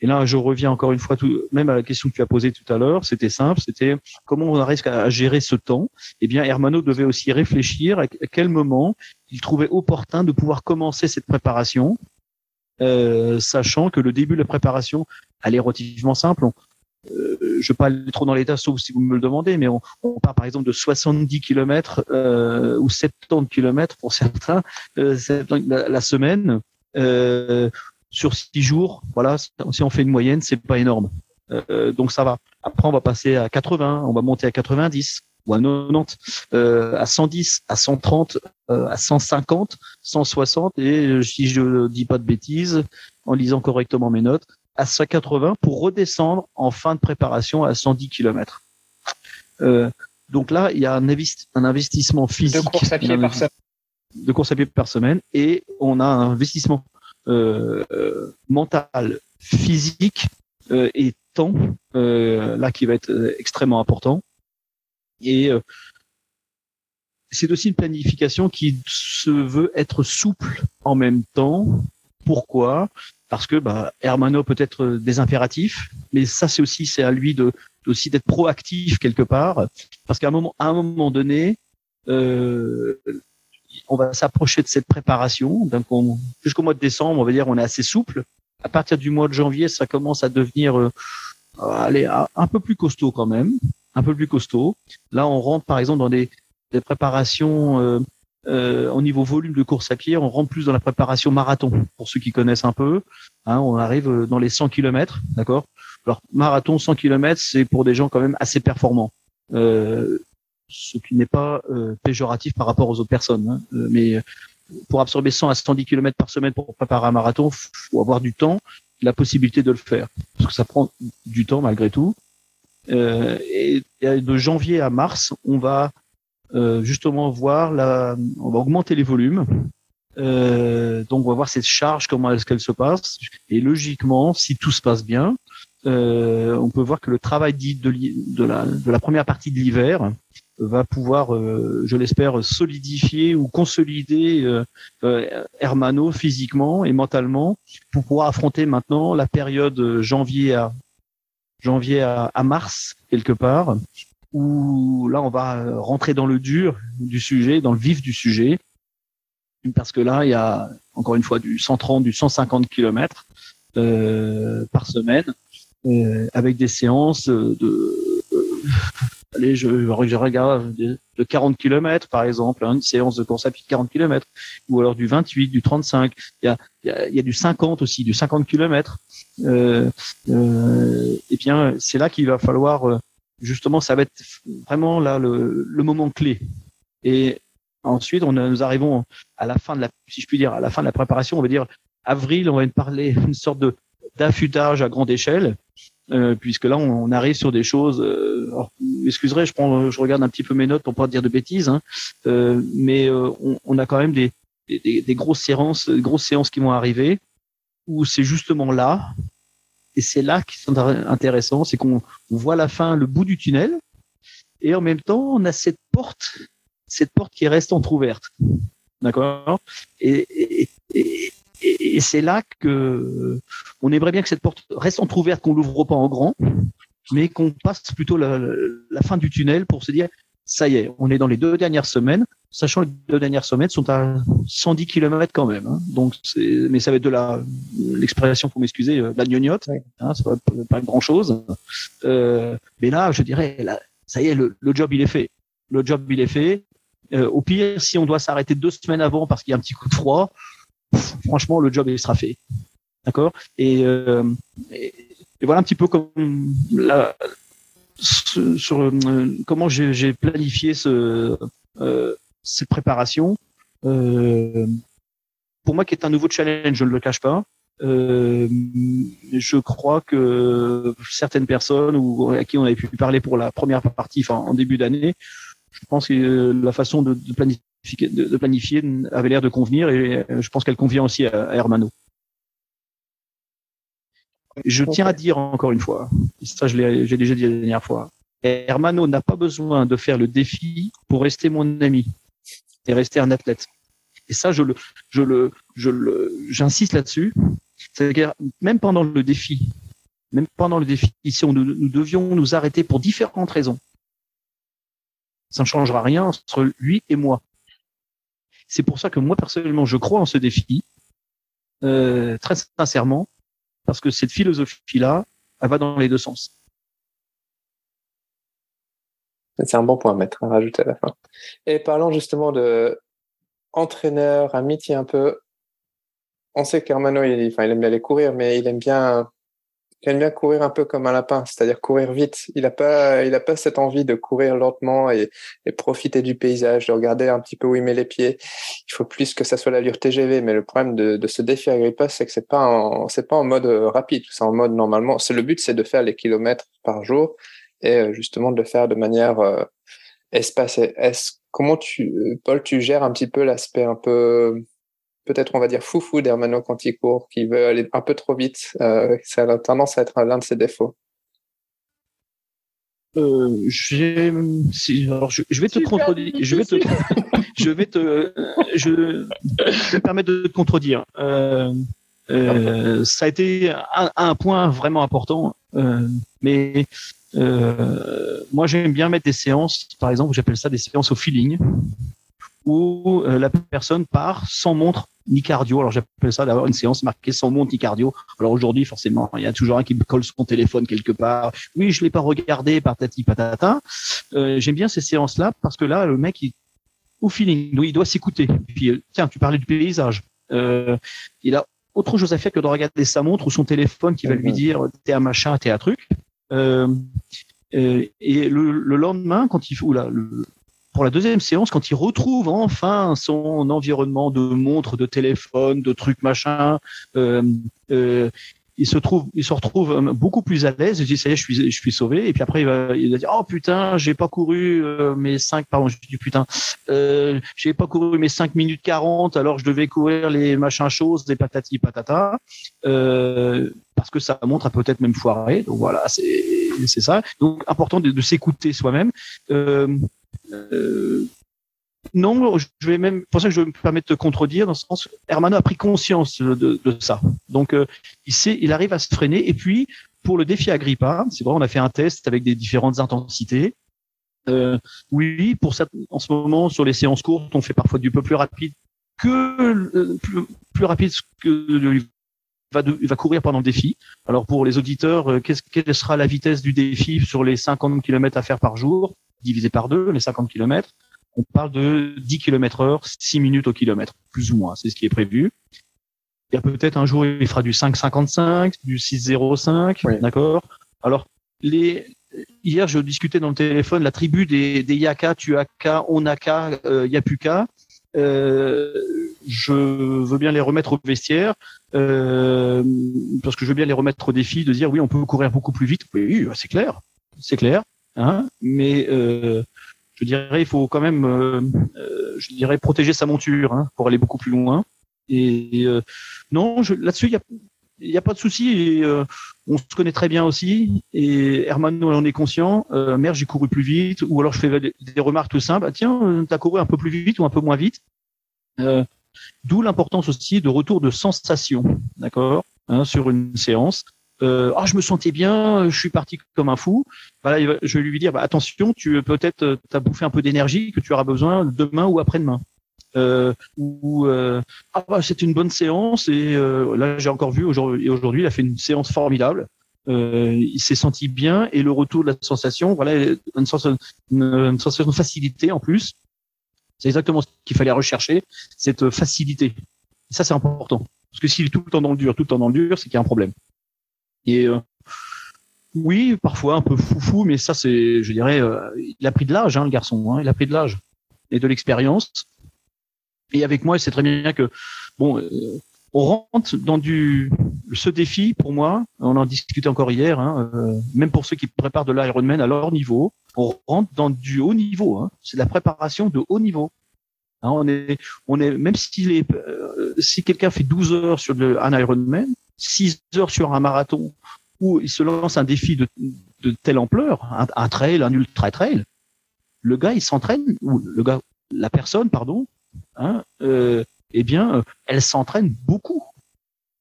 Et là, je reviens encore une fois, tout, même à la question que tu as posée tout à l'heure. C'était simple. C'était comment on arrive à gérer ce temps. Eh bien, Hermano devait aussi réfléchir à quel moment il trouvait opportun de pouvoir commencer cette préparation euh, sachant que le début de la préparation, est relativement simple. euh, je ne vais pas aller trop dans l'état, sauf si vous me le demandez, mais on, on part par exemple de 70 km euh, ou 70 km pour certains euh, la, la, semaine euh, sur six jours. Voilà, si on fait une moyenne, c'est pas énorme. Euh, donc ça va. Après, on va passer à 80, on va monter à 90 ou à 90, euh, à 110, à 130, euh, à 150, 160 et si je dis pas de bêtises, en lisant correctement mes notes, à 180 pour redescendre en fin de préparation à 110 km. Donc là, il y a un, investi un investissement physique de course à pied par semaine, de course à pied par semaine et on a un investissement mental, physique et temps là qui va être extrêmement important. Et euh, c'est aussi une planification qui se veut être souple en même temps. Pourquoi? Parce que bah, Hermano peut être des impératifs, mais ça c'est aussi c'est à lui de aussi d'être proactif quelque part, parce qu'à un moment à un moment donné, euh, on va s'approcher de cette préparation. Donc jusqu'au mois de décembre, on va dire on est assez souple. À partir du mois de janvier, ça commence à devenir euh, allez, un peu plus costaud quand même un peu plus costaud. Là, on rentre par exemple dans des, des préparations euh, euh, au niveau volume de course à pied, on rentre plus dans la préparation marathon. Pour ceux qui connaissent un peu, hein, on arrive dans les 100 km, d'accord? Alors marathon 100 km, c'est pour des gens quand même assez performants. Euh, ce qui n'est pas euh, péjoratif par rapport aux autres personnes, hein. Euh, mais pour absorber 100 à 110 km par semaine pour préparer un marathon, faut avoir du temps, la possibilité de le faire, parce que ça prend du temps malgré tout. Euh, et, de janvier à mars, on va euh, justement voir la, on va augmenter les volumes. Euh, donc on va voir cette charge, comment est-ce qu'elle se passe. Et logiquement, si tout se passe bien, euh, on peut voir que le travail dit de, la, de la première partie de l'hiver va pouvoir, euh, je l'espère, solidifier ou consolider euh, Hermano physiquement et mentalement pour pouvoir affronter maintenant la période janvier à, janvier à, à, mars quelque part, où là on va rentrer dans le dur du sujet, dans le vif du sujet, parce que là il y a encore une fois du 130, du 150 km euh, par semaine, euh, avec des séances de allez, je, je regarde de, 40 km par exemple, hein, une séance de course à pied de 40 km, ou alors du 28, du 35. Il y a, y a, y a du 50 aussi, du 50 km. Euh, euh, et bien, c'est là qu'il va falloir euh, justement, ça va être vraiment là le, le moment clé. Et ensuite, on nous arrivons à la fin de la, si je puis dire, à la fin de la préparation, on va dire avril, on va parler une sorte de d'affûtage à grande échelle euh, puisque là on, arrive sur des choses. Euh, excuserez, je prends, je regarde un petit peu mes notes pour pas dire de bêtises, hein, euh, mais euh, on, on, a quand même des, des, des, grosses séances, grosses séances qui vont arriver où c'est justement là, et c'est là qui sont intéressants, c'est qu'on voit la fin, le bout du tunnel, et en même temps on a cette porte, cette porte qui reste entrouverte, d'accord, et, et, et et, c'est là que on aimerait bien que cette porte reste entrouverte, qu'on l'ouvre pas en grand, mais qu'on passe plutôt la, la, fin du tunnel pour se dire ça y est, on est dans les deux dernières semaines. sachant que les deux dernières sommets sont à 110 km quand même. Hein. Donc, mais ça va être de la l'expression, pour m'excuser, euh, de la gnognotte. Hein, ça va pas grand chose. Euh, mais là, je dirais, là, ça y est, le, job il est fait. Le job il est fait. Euh, au pire, si on doit s'arrêter deux semaines avant parce qu'il y a un petit coup de froid, franchement, le job il sera fait. D'accord et, euh, et, voilà un petit peu comme la, sur, euh, comment j'ai planifié ce, euh, cette préparation. Euh, pour moi, qui est un nouveau challenge, je ne le cache pas. Euh, je crois que certaines personnes ou à qui on avait pu parler pour la première partie, enfin en début d'année, je pense que la façon de, planifier, de, planifier avait l'air de convenir et je pense qu'elle convient aussi à, Hermano. Je tiens à dire encore une fois, ça je l'ai j'ai déjà dit la dernière fois, Hermano n'a pas besoin de faire le défi pour rester mon ami et rester un athlète. Et ça, je le, je le, je le, j'insiste là-dessus. C'est-à-dire, même pendant le défi, même pendant le défi, si on, nous devions nous arrêter pour différentes raisons, ça ne changera rien entre lui et moi. C'est pour ça que moi, personnellement, je crois en ce défi, euh, très sincèrement, parce que cette philosophie-là, elle va dans les deux sens. C'est un bon point à mettre, à rajouter à la fin. Et parlant justement de entraîneur, amitié un peu, on sait qu'Hermano, il, enfin, il aime bien aller courir, mais il aime bien, aime bien courir un peu comme un lapin, c'est-à-dire courir vite. Il n'a pas, il a pas cette envie de courir lentement et, profiter du paysage, de regarder un petit peu où il met les pieds. Il faut plus que ça soit l'allure TGV, mais le problème de, de ce défi Agrippa, c'est que c'est pas c'est pas en mode rapide, c'est en mode normalement. C'est le but, c'est de faire les kilomètres par jour et euh, justement de le faire de manière euh, espacée. Est-ce comment tu, Paul, tu gères un petit peu l'aspect un peu peut-être on va dire foufou d'Hermano quand il court, qui veut aller un peu trop vite. Euh, ça a tendance à être l'un de ses défauts. Euh, je, vais te contredire. Je vais te, je vais te, je, me permettre de te contredire. Euh, ça a été un, un point vraiment important, mais euh, moi, j'aime bien mettre des séances, par exemple, j'appelle ça des séances au feeling, où euh, la personne part sans montre ni cardio. Alors j'appelle ça d'avoir une séance marquée sans montre ni cardio. Alors aujourd'hui, forcément, il y a toujours un qui me colle son téléphone quelque part. Oui, je l'ai pas regardé, patati patata. Euh, J'aime bien ces séances-là parce que là, le mec, il, au feeling, il doit s'écouter. Puis euh, tiens, tu parlais du paysage. Euh, il a autre chose à faire que de regarder sa montre ou son téléphone qui va lui dire t'es un machin, t'es un truc. Euh, euh, et le, le, lendemain, quand il ou là, le, pour la deuxième séance, quand il retrouve enfin son environnement de montres, de téléphone, de trucs machin, euh, euh, il se trouve, il se retrouve beaucoup plus à l'aise. Il dit ça y est, je suis, je suis sauvé. Et puis après, il va, dire oh putain, j'ai pas couru euh, mes 5 pardon, je dis putain, euh, j'ai pas couru mes 5 minutes 40, alors je devais courir les machins choses, des patati patata, euh, parce que ça montre à peut-être même foiré. Donc voilà, c'est ça. Donc important de, s'écouter soi-même. Euh, euh, non, je vais même, pour ça que je vais me permettre de contredire, dans ce sens, Hermano a pris conscience de, ça. Donc, euh, il sait, il arrive à se freiner. Et puis, pour le défi Agrippa, c'est vrai, on a fait un test avec des différentes intensités. Euh, oui, pour ça, en ce moment, sur les séances courtes, on fait parfois du peu plus rapide que euh, plus, rapide que va, de, va courir pendant le défi. Alors pour les auditeurs, euh, quelle sera la vitesse du défi sur les 50 km à faire par jour, divisé par deux, les 50 km on parle de 10 km heure, 6 minutes au kilomètre, plus ou moins, c'est ce qui est prévu. Il y a peut-être un jour, il fera du 5,55, du 6,05, d'accord? Alors, les, hier, je discutais dans le téléphone, la tribu des, des Yaka, Tuaka, Onaka, euh, Yapuka, euh, je veux bien les remettre au vestiaire, euh, parce que je veux bien les remettre au défi de dire oui, on peut courir beaucoup plus vite. Oui, c'est clair, c'est clair, hein, mais euh, je dirais, il faut quand même, euh, euh, je dirais, protéger sa monture hein, pour aller beaucoup plus loin. Et non, là-dessus, il y a, pas de souci. On se connaît très bien aussi. Et Herman, on en est conscient. Euh, j'ai couru plus vite. Ou alors je fais des, remarques tout simples. Ah, tiens, t'as couru un peu plus vite ou un peu moins vite. D'où l'importance aussi de retour de sensation, d'accord, hein, sur une séance. Euh, ah, je me sentais bien, je suis parti comme un fou. Voilà, je vais lui dire, bah, attention, tu peut-être, as bouffé un peu d'énergie que tu auras besoin demain ou après-demain. Euh, ou euh, ah bah, c'est une bonne séance et euh, là j'ai encore vu aujourd'hui aujourd'hui il a fait une séance formidable. Euh, il s'est senti bien et le retour de la sensation voilà une, sensation, une, de facilité en plus. C'est exactement ce qu'il fallait rechercher cette facilité. Et ça c'est important. Parce que s'il est tout le temps dans le dur tout le temps dans le dur c'est qu'il y a un problème et euh, oui parfois un peu foufou mais ça c'est je dirais il a pris de l'âge hein, le garçon hein, il a pris de l'âge et de l'expérience et avec moi, c'est très bien que bon, euh, on rentre dans du ce défi pour moi. On en discutait encore hier. Hein, euh, même pour ceux qui préparent de l'Ironman à leur niveau, on rentre dans du haut niveau. Hein, c'est la préparation de haut niveau. On est, même s'il est, euh, si quelqu'un fait 12 heures sur un Ironman, 6 heures sur un marathon, ou il se lance un défi de, telle ampleur, un, un trail, un ultra trail, le gars il s'entraîne, ou le gars, la personne, pardon, hein, euh, eh bien, elle s'entraîne beaucoup.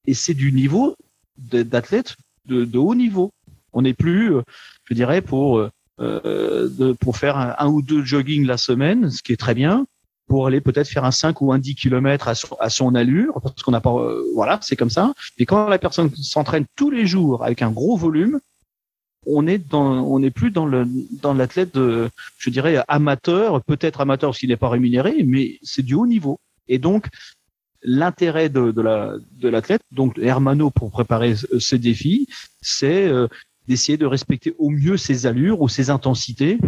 Et c'est du niveau d'athlète de, haut niveau. On n'est plus, euh, je dirais, pour euh, pour faire un, ou deux jogging la semaine, ce qui est très bien, pour aller peut-être faire un 5 ou un 10 km à son, à son allure, parce qu'on n'a pas, euh, voilà, c'est comme ça. Mais quand la personne s'entraîne tous les jours avec un gros volume, on est dans, on n'est plus dans le dans l'athlète je dirais amateur, peut-être amateur s'il n'est pas rémunéré, mais c'est du haut niveau. Et donc l'intérêt de, de la de l'athlète, donc Hermano pour préparer ce défi, c'est euh, d'essayer de respecter au mieux ses allures ou ses intensités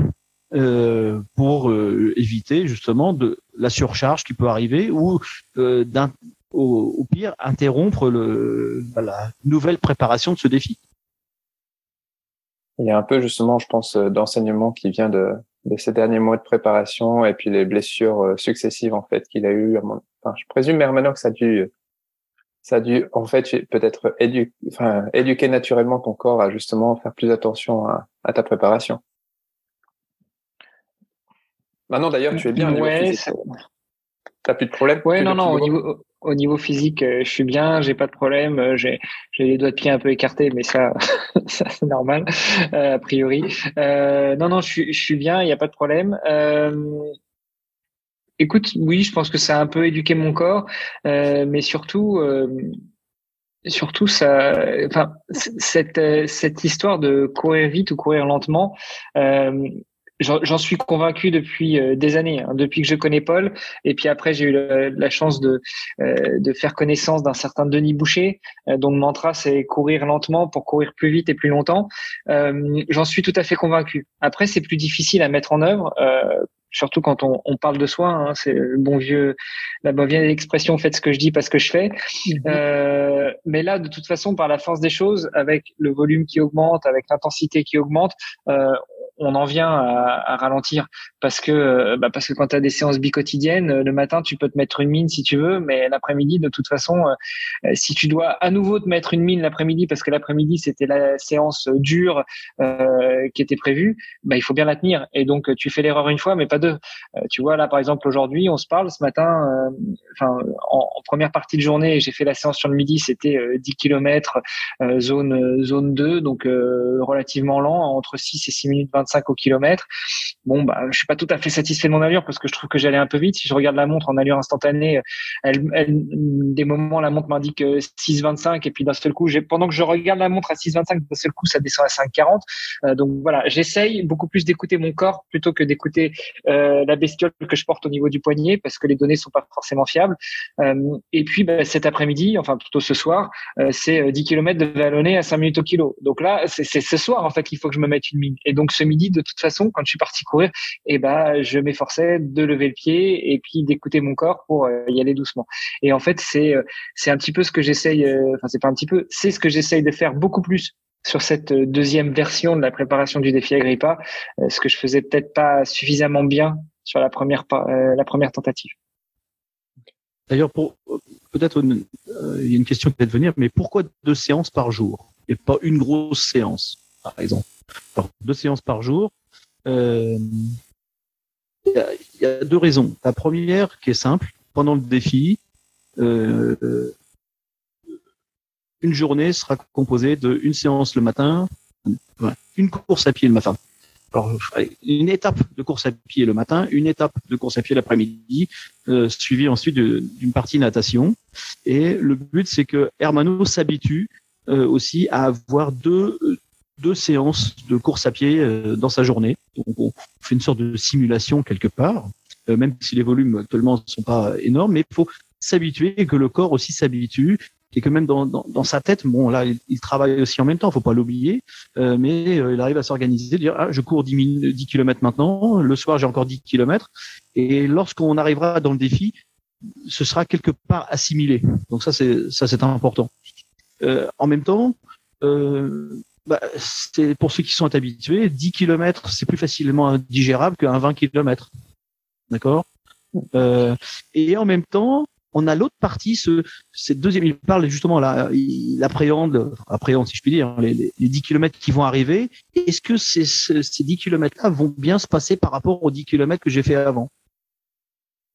euh, pour euh, éviter justement de la surcharge qui peut arriver ou d'un au, au, pire interrompre le, la nouvelle préparation de ce défi. Il y a un peu justement, je pense, euh, d'enseignement qui vient de, de ces derniers mois de préparation et puis les blessures euh, successives en fait qu'il a eu. Enfin, je présume maintenant que ça a dû, ça a dû en fait peut-être édu... enfin, éduquer naturellement ton corps à justement faire plus attention à, à ta préparation. Maintenant d'ailleurs, tu es bien. Ouais, T'as plus de problème. Ouais, non, non. Au niveau, au niveau physique, euh, je suis bien, j'ai pas de problème. Euh, j'ai, j'ai les doigts de pied un peu écartés, mais ça, ça c'est normal euh, a priori. Euh, non, non, je suis, je suis bien, il n'y a pas de problème. Euh, écoute, oui, je pense que ça a un peu éduqué mon corps, mais surtout, surtout ça, enfin, cette cette histoire de courir vite ou courir lentement J'en suis convaincu depuis euh, des années, hein, depuis que je connais Paul. Et puis après, j'ai eu la, chance de, euh, de faire connaissance d'un certain Denis Boucher, euh, dont le mantra c'est courir lentement pour courir plus vite et plus longtemps. J'en suis tout à fait convaincu. Après, c'est plus difficile à mettre en œuvre surtout quand on, on, parle de soi. Hein, c'est le bon vieux, la bonne vieille expression faites ce que je dis, pas ce que je fais. Euh, mais là, de toute façon, par la force des choses, avec le volume qui augmente, avec l'intensité qui augmente, euh, on en vient à, ralentir. Parce que euh, bah parce que quand tu as des séances bicotidiennes, euh, le matin tu peux te mettre une mine si tu veux, mais l'après-midi de toute façon, euh, si tu dois à nouveau te mettre une mine l'après-midi parce que l'après-midi c'était la séance dure euh, qui était prévue, bah il faut bien la tenir. Et donc tu fais l'erreur une fois mais pas deux. tu vois là par exemple aujourd'hui on se parle ce matin, enfin en, en, première partie de journée j'ai fait la séance sur le midi c'était 10 km zone zone 2 donc relativement lent entre 6 et 6 minutes 20 25 au kilomètre. Bon, bah, je suis pas tout à fait satisfait de mon allure parce que je trouve que j'allais un peu vite. Si je regarde la montre en allure instantanée, des moments, la montre m'indique 6,25 euh, et puis d'un seul coup, pendant que je regarde la montre à 6,25, d'un seul coup, ça descend à 5,40. Euh, donc voilà, j'essaye beaucoup plus d'écouter mon corps plutôt que d'écouter euh, la bestiole que je porte au niveau du poignet parce que les données sont pas forcément fiables. Et puis bah, cet après-midi, enfin plutôt ce soir, c'est 10 km de vallonné à 5 minutes au kilo. Donc là, c'est ce soir en fait qu'il faut que je me mette une mine. Et donc ce midi de toute façon, quand je suis parti courir, et eh ben, je m'efforçais de lever le pied et puis d'écouter mon corps pour euh, y aller doucement. Et en fait, c'est euh, un petit peu ce que j'essaye. Euh, enfin, c'est pas un petit peu, c'est ce que j'essaye de faire beaucoup plus sur cette deuxième version de la préparation du défi Agrippa, ce que je faisais peut-être pas suffisamment bien sur la première la première tentative. D'ailleurs, peut-être il y a une question qui va venir, mais pourquoi deux séances par jour et pas une grosse séance, par exemple? Deux séances par jour. Euh, il y, a deux raisons. La première, qui est simple, pendant le défi, euh, une journée sera composée de une séance le matin, une course à pied le matin. Alors, une étape de course à pied le matin, une étape de course à pied l'après-midi, euh, suivie ensuite d'une partie natation. Et le but, c'est que Hermano s'habitue euh, aussi à avoir deux, deux séances de course à pied euh, dans sa journée. Donc, on fait une sorte de simulation quelque part, euh, même si les volumes actuellement ne sont pas énormes, mais il faut s'habituer et que le corps aussi s'habitue et que même dans, dans, dans, sa tête, bon là, il, travaille aussi en même temps, faut pas l'oublier, euh, mais euh, il arrive à s'organiser, dire ah, je cours 10, 10 km maintenant, le soir j'ai encore 10 km, et lorsqu'on arrivera dans le défi, ce sera quelque part assimilé. Donc ça c'est ça c'est important. Euh, en même temps, euh, bah, c'est pour ceux qui sont habitués, 10 km c'est plus facilement digérable qu'un 20 km, d'accord? Euh, et en même temps, on a l'autre partie, ce, cette deuxième, il parle justement là, il appréhende, appréhende si je puis dire, les, les, 10 km qui vont arriver. Est-ce que ces, ces 10 km-là vont bien se passer par rapport aux 10 km que j'ai fait avant?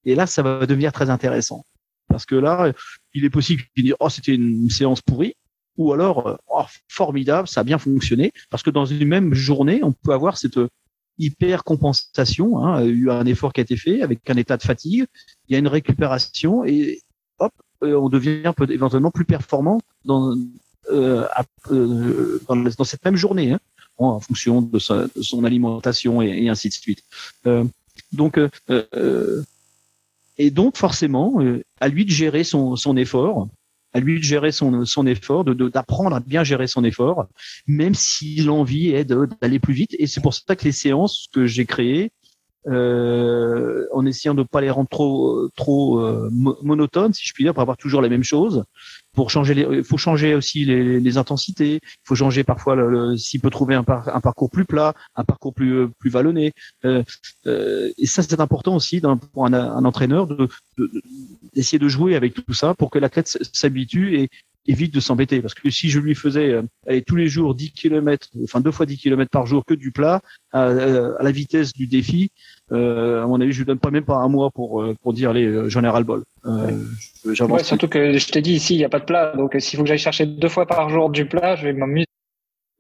Et là, ça va devenir très intéressant. Parce que là, il est possible qu'il dise, oh, c'était une séance pourrie. Ou alors, oh, formidable, ça a bien fonctionné. Parce que dans une même journée, on peut avoir cette hyper compensation. Hein, il y a un effort qui a été fait avec un état de fatigue. Il y a une récupération et hop, euh, on devient éventuellement plus performant dans, euh, euh, dans, cette même journée, hein, en fonction de, son alimentation et, ainsi de suite. Euh, donc, euh, et donc forcément, à lui de gérer son, son effort à lui de gérer son, effort, de d'apprendre à bien gérer son effort, même si l'envie est d'aller plus vite. Et c'est pour ça que les séances que j'ai créées, euh, en essayant de pas les rendre trop trop euh, monotones, si je puis dire, pour avoir toujours la même chose. Pour changer, il faut changer aussi les, les intensités. Il faut changer parfois le, s'il peut trouver un, parcours plus plat, un parcours plus plus vallonné. Euh, euh et ça, c'est important aussi pour un, un entraîneur de, d'essayer de, de jouer avec tout ça pour que l'athlète s'habitue et évite de s'embêter. Parce que si je lui faisais euh, tous les jours 10 km, enfin deux fois 10 km par jour que du plat, à, à la vitesse du défi, euh, à mon avis, je lui donne pas même pas un mois pour euh, pour dire allez, euh, j'en ai ras le bol. Euh, ouais, surtout que je t'ai dit ici, il n'y a pas de plat, donc s'il faut que j'aille chercher deux fois par jour du plat, je vais m'amuser.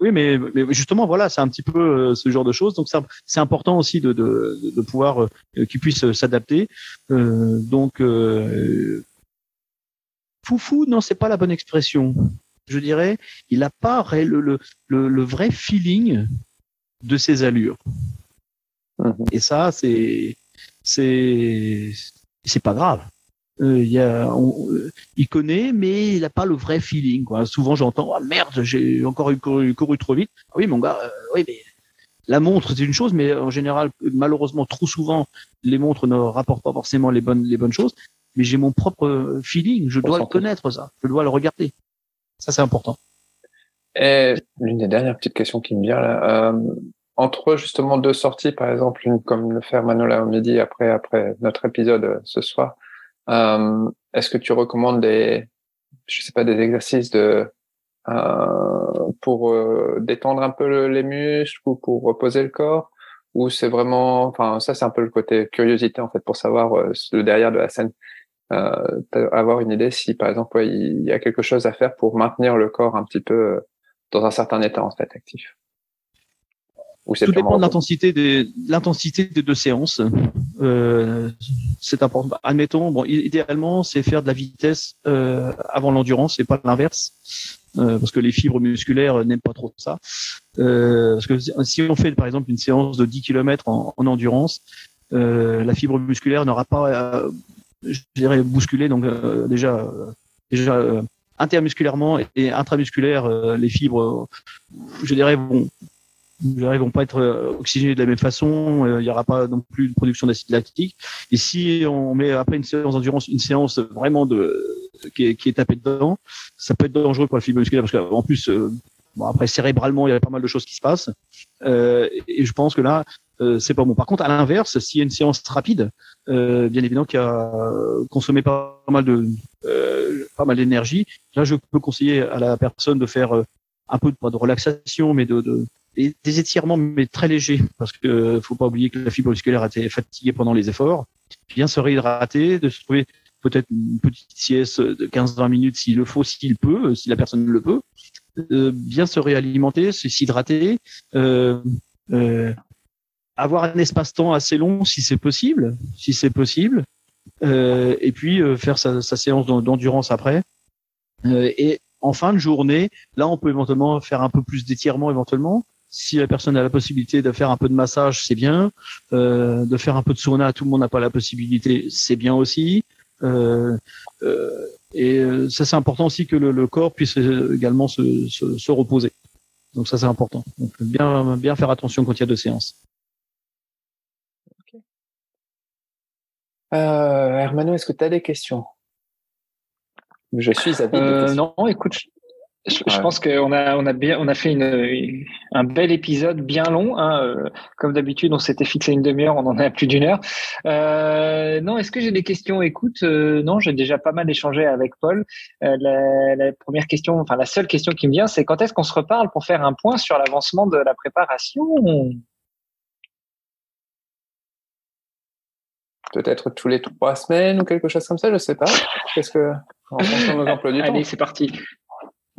Oui, mais, mais, justement, voilà, c'est un petit peu ce genre de choses. Donc, c'est important aussi de, de, de pouvoir euh, qu'il puisse s'adapter. Euh, donc, euh, foufou, non, c'est pas la bonne expression. Je dirais, il n'a pas le, le, le, le, vrai feeling de ses allures. Mhm. Et ça, c'est c'est c'est pas grave. Euh, y a, euh, il connaît, mais il n'a pas le vrai feeling. Quoi. Souvent, j'entends oh, merde, j'ai encore eu couru, couru, trop vite. Ah oui, mon gars, euh, oui, mais la montre c'est une chose, mais en général, malheureusement, trop souvent, les montres ne rapportent pas forcément les bonnes les bonnes choses mais j'ai mon propre feeling. Je dois le connaître, ça. Je dois le regarder. Ça, c'est important. Et l'une des dernières petites questions qui me vient là, euh, entre justement deux sorties, par exemple, une comme le fait Manola au midi après après notre épisode euh, ce soir, euh, est-ce que tu recommandes des, je sais pas, des exercices de euh, pour euh, détendre un peu les muscles ou pour reposer le corps? Ou c'est vraiment, enfin ça c'est un peu le côté curiosité en fait pour savoir euh, le derrière de la scène avoir une idée si par exemple il y a quelque chose à faire pour maintenir le corps un petit peu euh, dans un certain état en fait actif. Ou Tout dépend de l'intensité des l'intensité des deux séances. Euh, c'est important. Admettons, bon, idéalement, c'est faire de la vitesse euh, avant l'endurance, et pas l'inverse, euh, parce que les fibres musculaires n'aiment pas trop ça. Euh, parce que si on fait par exemple une séance de 10 km en, en endurance, euh, la fibre musculaire n'aura pas je dirais bousculer donc euh, déjà déjà euh, intermusculairement et intramusculaire euh, les fibres je dirais vont je vont pas être oxygénées de la même façon, il y aura pas non plus de production d'acide lactique. Et si on met après une séance d'endurance, une séance vraiment de qui est, tapée dedans, ça peut être dangereux pour la fibre musculaire parce qu'en plus, bon après cérébralement, il y a pas mal de choses qui se passent. Et je pense que là, euh, c'est pas bon. Par contre, à l'inverse, s'il y a une séance rapide, euh, bien évidemment qui a consommé pas mal de euh, pas mal d'énergie, là je peux conseiller à la personne de faire un peu de, pas de relaxation, mais de, de des étirements mais très légers parce que faut pas oublier que la fibre musculaire a été fatiguée pendant les efforts. Bien se réhydrater, de se trouver peut-être une petite sieste de 15-20 minutes s'il le faut, s'il peut, si la personne le peut. bien se réalimenter, s'hydrater, avoir un espace-temps assez long si c'est possible, si c'est possible, et puis faire sa, sa séance d'endurance après. et en fin de journée, là, on peut éventuellement faire un peu plus d'étirement éventuellement. Si la personne a la possibilité de faire un peu de massage, c'est bien. Euh, de faire un peu de sauna, tout le monde n'a pas la possibilité, c'est bien aussi. Euh, euh, et euh, ça, c'est important aussi que le, le corps puisse également se, se, se, reposer. Donc ça, c'est important. Donc bien, bien faire attention quand il y a deux séances. Euh, Hermano, est-ce que tu as des questions? Je suis euh, Non, écoute, je, je pense qu'on a, on a bien, on a fait une, un bel épisode bien long. Hein, euh, comme d'habitude, on s'était fixé une demi-heure, on en est à plus d'une heure. Euh, non, est-ce que j'ai des questions? Écoute, euh, non, j'ai déjà pas mal échangé avec Paul. Euh, la, la, première question, enfin la seule question qui me vient, c'est quand est-ce qu'on se reparle pour faire un point sur l'avancement de la préparation? Peut-être tous les trois semaines ou quelque chose comme ça, je sais pas. Qu'est-ce que en fonction de nos emplois du temps. Allez, c'est parti.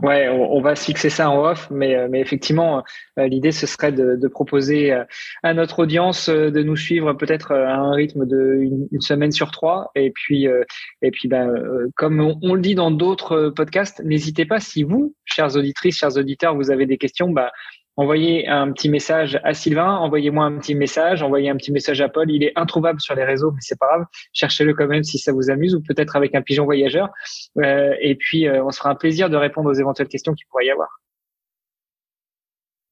Ouais, on, va se fixer ça en off, mais, euh, mais effectivement, euh, l'idée ce serait de, de, proposer euh, à notre audience de nous suivre peut-être à un rythme de une, une, semaine sur trois, et puis et puis ben, comme on, on, le dit dans d'autres podcasts, n'hésitez pas si vous, chers auditrices, chers auditeurs, vous avez des questions, bah, envoyez un petit message à Sylvain, envoyez-moi un petit message, envoyez un petit message à Paul. Il est introuvable sur les réseaux, mais c'est pas grave. Cherchez-le quand même si ça vous amuse, ou peut-être avec un pigeon voyageur. Euh, et puis, euh, on se fera un plaisir de répondre aux éventuelles questions qu'il pourrait y avoir.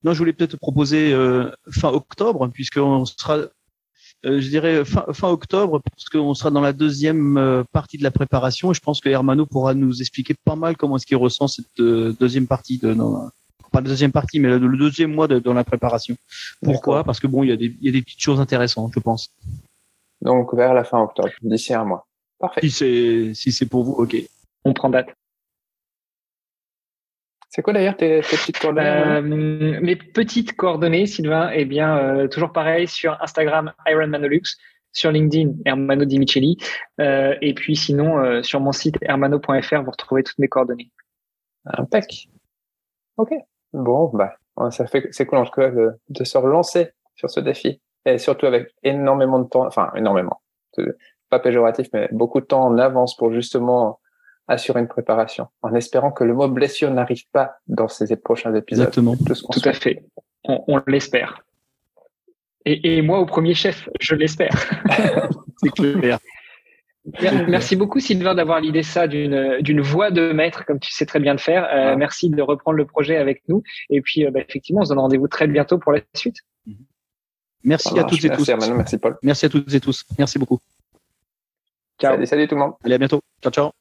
Non, je voulais peut-être proposer euh, fin octobre, puisqu'on sera, je dirais fin, octobre, parce qu'on sera dans la deuxième partie de la préparation. Et je pense que Hermano pourra nous expliquer pas mal comment est-ce qu'il ressent cette deuxième partie de, pas la deuxième partie, mais le, deuxième mois de, dans la préparation. Pourquoi? Parce que bon, il y, a des, il y a des petites choses intéressantes, je pense. Donc vers la fin octobre, d'ici un mois. Parfait. Si c'est si c'est pour vous, ok. On prend date. C'est quoi d'ailleurs tes, tes, petites coordonnées euh, Mes petites coordonnées, Sylvain, eh bien euh, toujours pareil sur Instagram Ironmanolux, sur LinkedIn Hermano Di Micheli, euh, et puis sinon euh, sur mon site hermano.fr vous retrouvez toutes mes coordonnées. Impec. Ok. Bon, bah, ça fait, c'est cool en tout cas de, de, se relancer sur ce défi et surtout avec énormément de temps, enfin énormément, pas péjoratif, mais beaucoup de temps en avance pour justement assurer une préparation, en espérant que le mot blessure n'arrive pas dans ces prochains épisodes. Exactement. Tout, Tout à fait. On, on l'espère. Et, et, moi au premier chef, je l'espère. c'est clair. Merci beaucoup Sylvain d'avoir l'idée ça d'une d'une voix de maître comme tu sais très bien le faire. Euh, Merci de reprendre le projet avec nous et puis euh, bah, effectivement on se donne rendez-vous très bientôt pour la suite. Merci à toutes et merci tous. Merci Paul. Merci à toutes et tous. Merci beaucoup. Ciao. Salut, salut tout le monde. Allez à bientôt. Ciao ciao.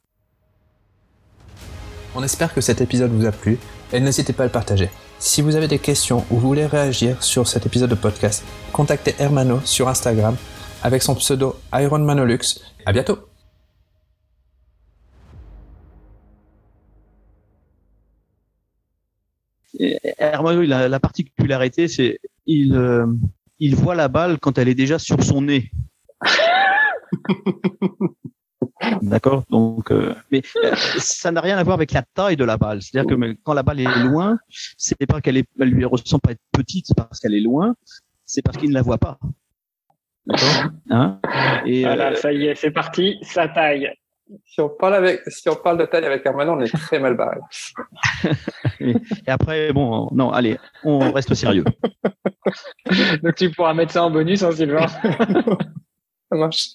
On espère que cet épisode vous a plu et n'hésitez pas à le partager. Si vous avez des questions ou vous voulez réagir sur cet épisode de podcast, contactez Hermano sur Instagram avec son pseudo Ironmanolux. À bientôt Hermano, la particularité, c'est il, euh, il voit la balle quand elle est déjà sur son nez. D'accord. Donc, euh, mais euh, ça n'a rien à voir avec la taille de la balle. C'est-à-dire que quand la balle est loin, c'est pas qu'elle est, elle lui ressemble pas être petite parce qu'elle est loin, c'est parce qu'il ne la voit pas. D'accord hein Et Voilà, euh... ça y est, c'est parti, ça taille. Si on parle avec, si on parle de taille avec Hermano, on est très mal barré. et, après, bon, non, allez, on reste sérieux. Donc tu pourras mettre ça en bonus, hein, Sylvain. ça marche.